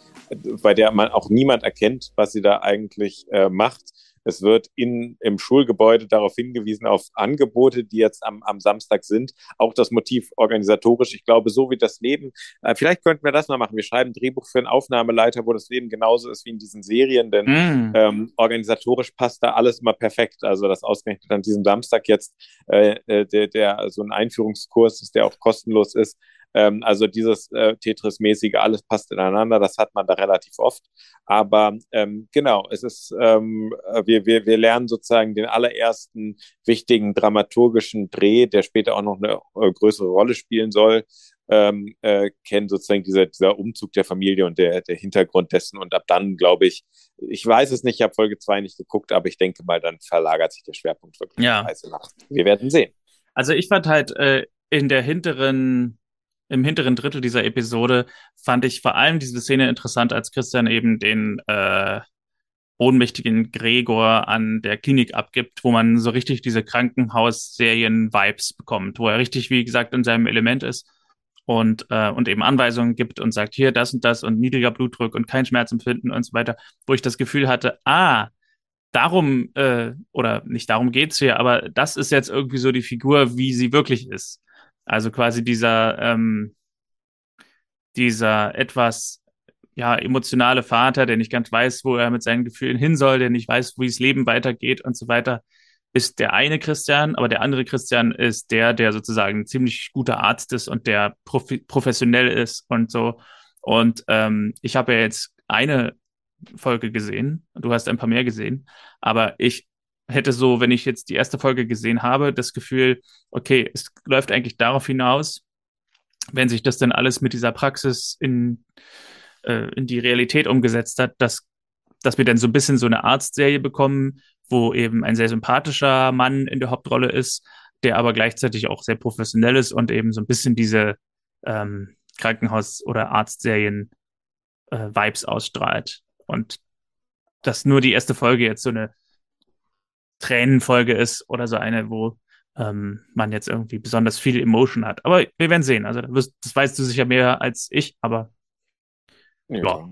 bei der man auch niemand erkennt, was sie da eigentlich äh, macht. Es wird in, im Schulgebäude darauf hingewiesen, auf Angebote, die jetzt am, am Samstag sind. Auch das Motiv organisatorisch. Ich glaube, so wie das Leben, äh, vielleicht könnten wir das mal machen. Wir schreiben ein Drehbuch für einen Aufnahmeleiter, wo das Leben genauso ist wie in diesen Serien, denn mm. ähm, organisatorisch passt da alles immer perfekt. Also das ausgerechnet an diesem Samstag jetzt äh, äh der, der so ein Einführungskurs ist, der auch kostenlos ist, ähm, also dieses äh, Tetris-mäßige, alles passt ineinander, das hat man da relativ oft. Aber ähm, genau, es ist, ähm, wir, wir, wir lernen sozusagen den allerersten wichtigen dramaturgischen Dreh, der später auch noch eine äh, größere Rolle spielen soll. Ähm, äh, kennen sozusagen dieser, dieser Umzug der Familie und der, der Hintergrund dessen. Und ab dann, glaube ich, ich weiß es nicht, ich habe Folge 2 nicht geguckt, aber ich denke mal, dann verlagert sich der Schwerpunkt wirklich ja. nach. Wir werden sehen. Also ich fand halt äh, in der hinteren im hinteren Drittel dieser Episode fand ich vor allem diese Szene interessant, als Christian eben den äh, ohnmächtigen Gregor an der Klinik abgibt, wo man so richtig diese Krankenhausserien-Vibes bekommt, wo er richtig, wie gesagt, in seinem Element ist und, äh, und eben Anweisungen gibt und sagt, hier das und das und niedriger Blutdruck und kein Schmerzempfinden und so weiter, wo ich das Gefühl hatte, ah, darum, äh, oder nicht darum geht's hier, aber das ist jetzt irgendwie so die Figur, wie sie wirklich ist. Also quasi dieser, ähm, dieser etwas ja, emotionale Vater, der nicht ganz weiß, wo er mit seinen Gefühlen hin soll, der nicht weiß, wie das Leben weitergeht und so weiter, ist der eine Christian, aber der andere Christian ist der, der sozusagen ein ziemlich guter Arzt ist und der profi professionell ist und so. Und ähm, ich habe ja jetzt eine Folge gesehen. Du hast ein paar mehr gesehen. Aber ich hätte so, wenn ich jetzt die erste Folge gesehen habe, das Gefühl, okay, es läuft eigentlich darauf hinaus, wenn sich das dann alles mit dieser Praxis in, äh, in die Realität umgesetzt hat, dass, dass wir dann so ein bisschen so eine Arztserie bekommen, wo eben ein sehr sympathischer Mann in der Hauptrolle ist, der aber gleichzeitig auch sehr professionell ist und eben so ein bisschen diese ähm, Krankenhaus- oder Arztserien äh, ausstrahlt. Und dass nur die erste Folge jetzt so eine Tränenfolge ist oder so eine, wo ähm, man jetzt irgendwie besonders viel Emotion hat. Aber wir werden sehen. Also das, weißt du sicher mehr als ich, aber ja. ja.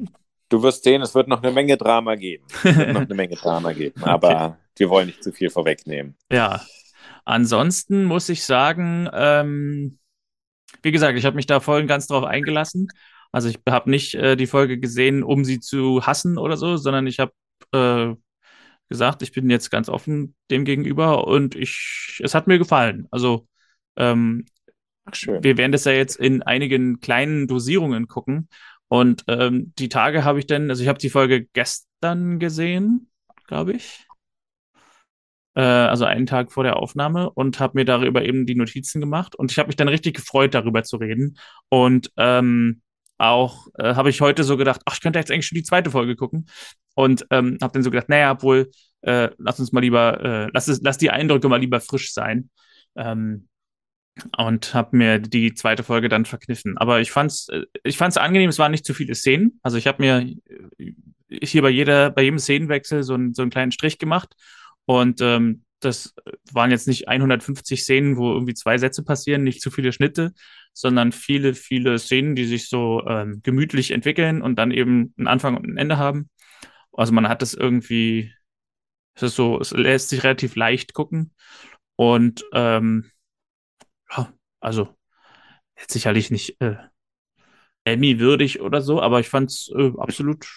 Du wirst sehen, es wird noch eine Menge Drama geben. Es wird noch eine Menge Drama geben, aber okay. wir wollen nicht zu viel vorwegnehmen. Ja. Ansonsten muss ich sagen, ähm, wie gesagt, ich habe mich da voll und ganz drauf eingelassen. Also ich habe nicht äh, die Folge gesehen, um sie zu hassen oder so, sondern ich habe äh, gesagt, ich bin jetzt ganz offen dem gegenüber und ich, es hat mir gefallen. Also ähm, wir werden das ja jetzt in einigen kleinen Dosierungen gucken. Und ähm, die Tage habe ich dann, also ich habe die Folge gestern gesehen, glaube ich. Äh, also einen Tag vor der Aufnahme und habe mir darüber eben die Notizen gemacht. Und ich habe mich dann richtig gefreut, darüber zu reden. Und ähm, auch äh, habe ich heute so gedacht, ach, ich könnte jetzt eigentlich schon die zweite Folge gucken. Und ähm, habe dann so gedacht, naja, obwohl, äh, lass uns mal lieber, äh, lass, es, lass die Eindrücke mal lieber frisch sein. Ähm, und habe mir die zweite Folge dann verkniffen. Aber ich fand's, äh, ich fand's angenehm, es waren nicht zu viele Szenen. Also ich habe mir äh, hier bei jeder, bei jedem Szenenwechsel so, ein, so einen kleinen Strich gemacht. Und ähm, das waren jetzt nicht 150 Szenen, wo irgendwie zwei Sätze passieren, nicht zu viele Schnitte, sondern viele, viele Szenen, die sich so ähm, gemütlich entwickeln und dann eben einen Anfang und ein Ende haben. Also man hat das irgendwie, es ist so, es lässt sich relativ leicht gucken. Und ähm, ja, also jetzt sicherlich nicht äh, Emmy-würdig oder so, aber ich fand es äh, absolut,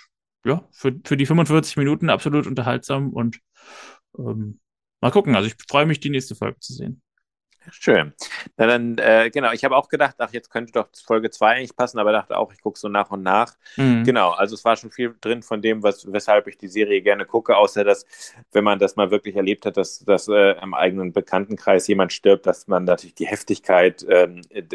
ja, für, für die 45 Minuten absolut unterhaltsam und ähm, mal gucken. Also ich freue mich, die nächste Folge zu sehen. Schön. Na dann, äh, genau, ich habe auch gedacht, ach, jetzt könnte doch Folge 2 eigentlich passen, aber dachte auch, ich gucke so nach und nach. Mhm. Genau, also es war schon viel drin von dem, was, weshalb ich die Serie gerne gucke, außer dass, wenn man das mal wirklich erlebt hat, dass, dass äh, im eigenen Bekanntenkreis jemand stirbt, dass man natürlich die Heftigkeit äh,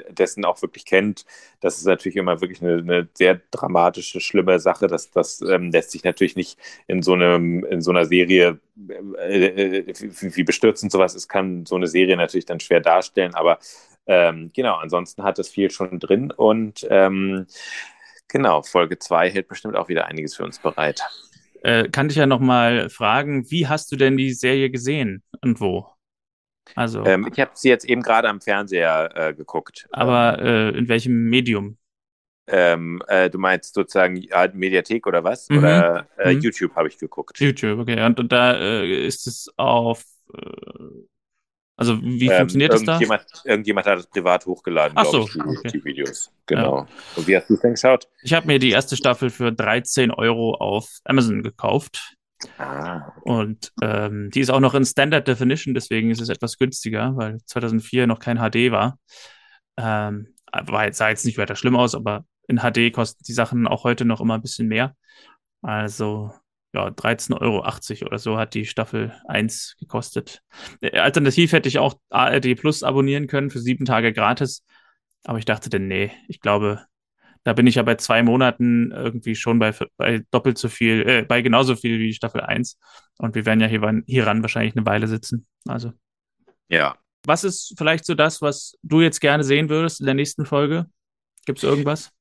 dessen auch wirklich kennt. Das ist natürlich immer wirklich eine, eine sehr dramatische, schlimme Sache. Das, das ähm, lässt sich natürlich nicht in so, einem, in so einer Serie äh, äh, wie bestürzend sowas ist, kann so eine Serie natürlich dann schwer darstellen. Aber ähm, genau, ansonsten hat es viel schon drin und ähm, genau, Folge 2 hält bestimmt auch wieder einiges für uns bereit. Äh, kann ich ja nochmal fragen, wie hast du denn die Serie gesehen und wo? Also, ähm, ich habe sie jetzt eben gerade am Fernseher äh, geguckt. Aber äh, in welchem Medium? Ähm, äh, du meinst sozusagen ja, Mediathek oder was? Mhm. Oder äh, mhm. YouTube habe ich geguckt. YouTube, okay. Und, und da äh, ist es auf. Äh, also, wie ähm, funktioniert das da? Irgendjemand hat es privat hochgeladen, Ach so, ich, die, okay. die, Videos. Genau. Ja. Und wie hast du es denn geschaut? Ich habe mir die erste Staffel für 13 Euro auf Amazon gekauft. Ah. Und ähm, die ist auch noch in Standard Definition, deswegen ist es etwas günstiger, weil 2004 noch kein HD war. Ähm, war, sah jetzt nicht weiter schlimm aus, aber in HD kosten die Sachen auch heute noch immer ein bisschen mehr. Also ja, 13,80 Euro oder so hat die Staffel 1 gekostet. Äh, alternativ hätte ich auch ARD Plus abonnieren können für sieben Tage gratis. Aber ich dachte dann, nee, ich glaube, da bin ich ja bei zwei Monaten irgendwie schon bei, bei doppelt so viel, äh, bei genauso viel wie Staffel 1. Und wir werden ja hier, hieran wahrscheinlich eine Weile sitzen. Also. Ja. Was ist vielleicht so das, was du jetzt gerne sehen würdest in der nächsten Folge? Gibt es irgendwas?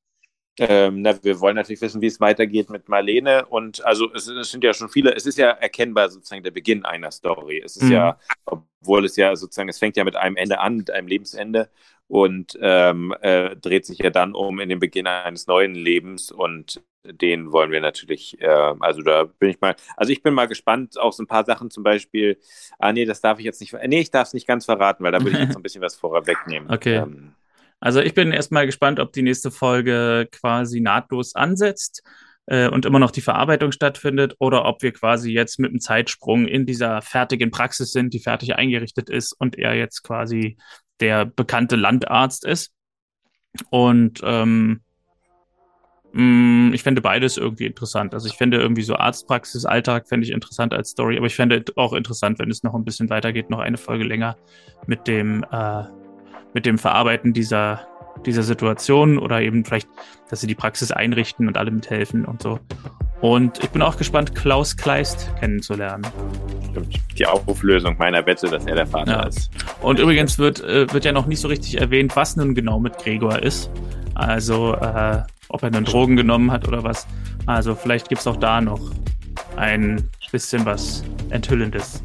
Ähm, na, wir wollen natürlich wissen, wie es weitergeht mit Marlene. Und also es, es, sind ja schon viele, es ist ja erkennbar sozusagen der Beginn einer Story. Es ist mhm. ja, obwohl es ja sozusagen, es fängt ja mit einem Ende an, mit einem Lebensende und ähm, äh, dreht sich ja dann um in den Beginn eines neuen Lebens und den wollen wir natürlich, äh, also da bin ich mal, also ich bin mal gespannt auf so ein paar Sachen zum Beispiel, ah nee, das darf ich jetzt nicht, nee, ich darf es nicht ganz verraten, weil da würde ich jetzt ein bisschen was vorwegnehmen. Okay. Ähm, also ich bin erstmal gespannt, ob die nächste Folge quasi nahtlos ansetzt äh, und immer noch die Verarbeitung stattfindet oder ob wir quasi jetzt mit einem Zeitsprung in dieser fertigen Praxis sind, die fertig eingerichtet ist und er jetzt quasi der bekannte Landarzt ist. Und ähm, ähm, ich fände beides irgendwie interessant. Also ich fände irgendwie so Arztpraxis, Alltag fände ich interessant als Story, aber ich fände auch interessant, wenn es noch ein bisschen weitergeht, noch eine Folge länger mit dem, äh, mit dem Verarbeiten dieser, dieser Situation oder eben vielleicht, dass sie die Praxis einrichten und alle mithelfen und so. Und ich bin auch gespannt, Klaus Kleist kennenzulernen. Stimmt. Die Auflösung meiner Wette, dass er der Vater ja. ist. Und übrigens wird, äh, wird ja noch nicht so richtig erwähnt, was nun genau mit Gregor ist. Also, äh, ob er dann Drogen genommen hat oder was. Also, vielleicht gibt es auch da noch ein bisschen was Enthüllendes.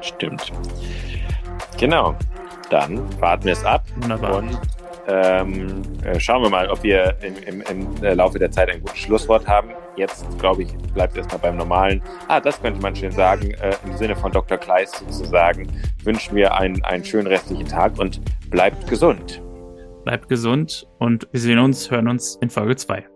Stimmt. Genau. Dann warten wir es ab. Wunderbar. Und ähm, äh, schauen wir mal, ob wir im, im, im äh, Laufe der Zeit ein gutes Schlusswort haben. Jetzt, glaube ich, bleibt es erstmal beim Normalen. Ah, das könnte man schön sagen. Äh, Im Sinne von Dr. Kleist sozusagen wünschen wir einen, einen schönen restlichen Tag und bleibt gesund. Bleibt gesund und wir sehen uns, hören uns in Folge 2.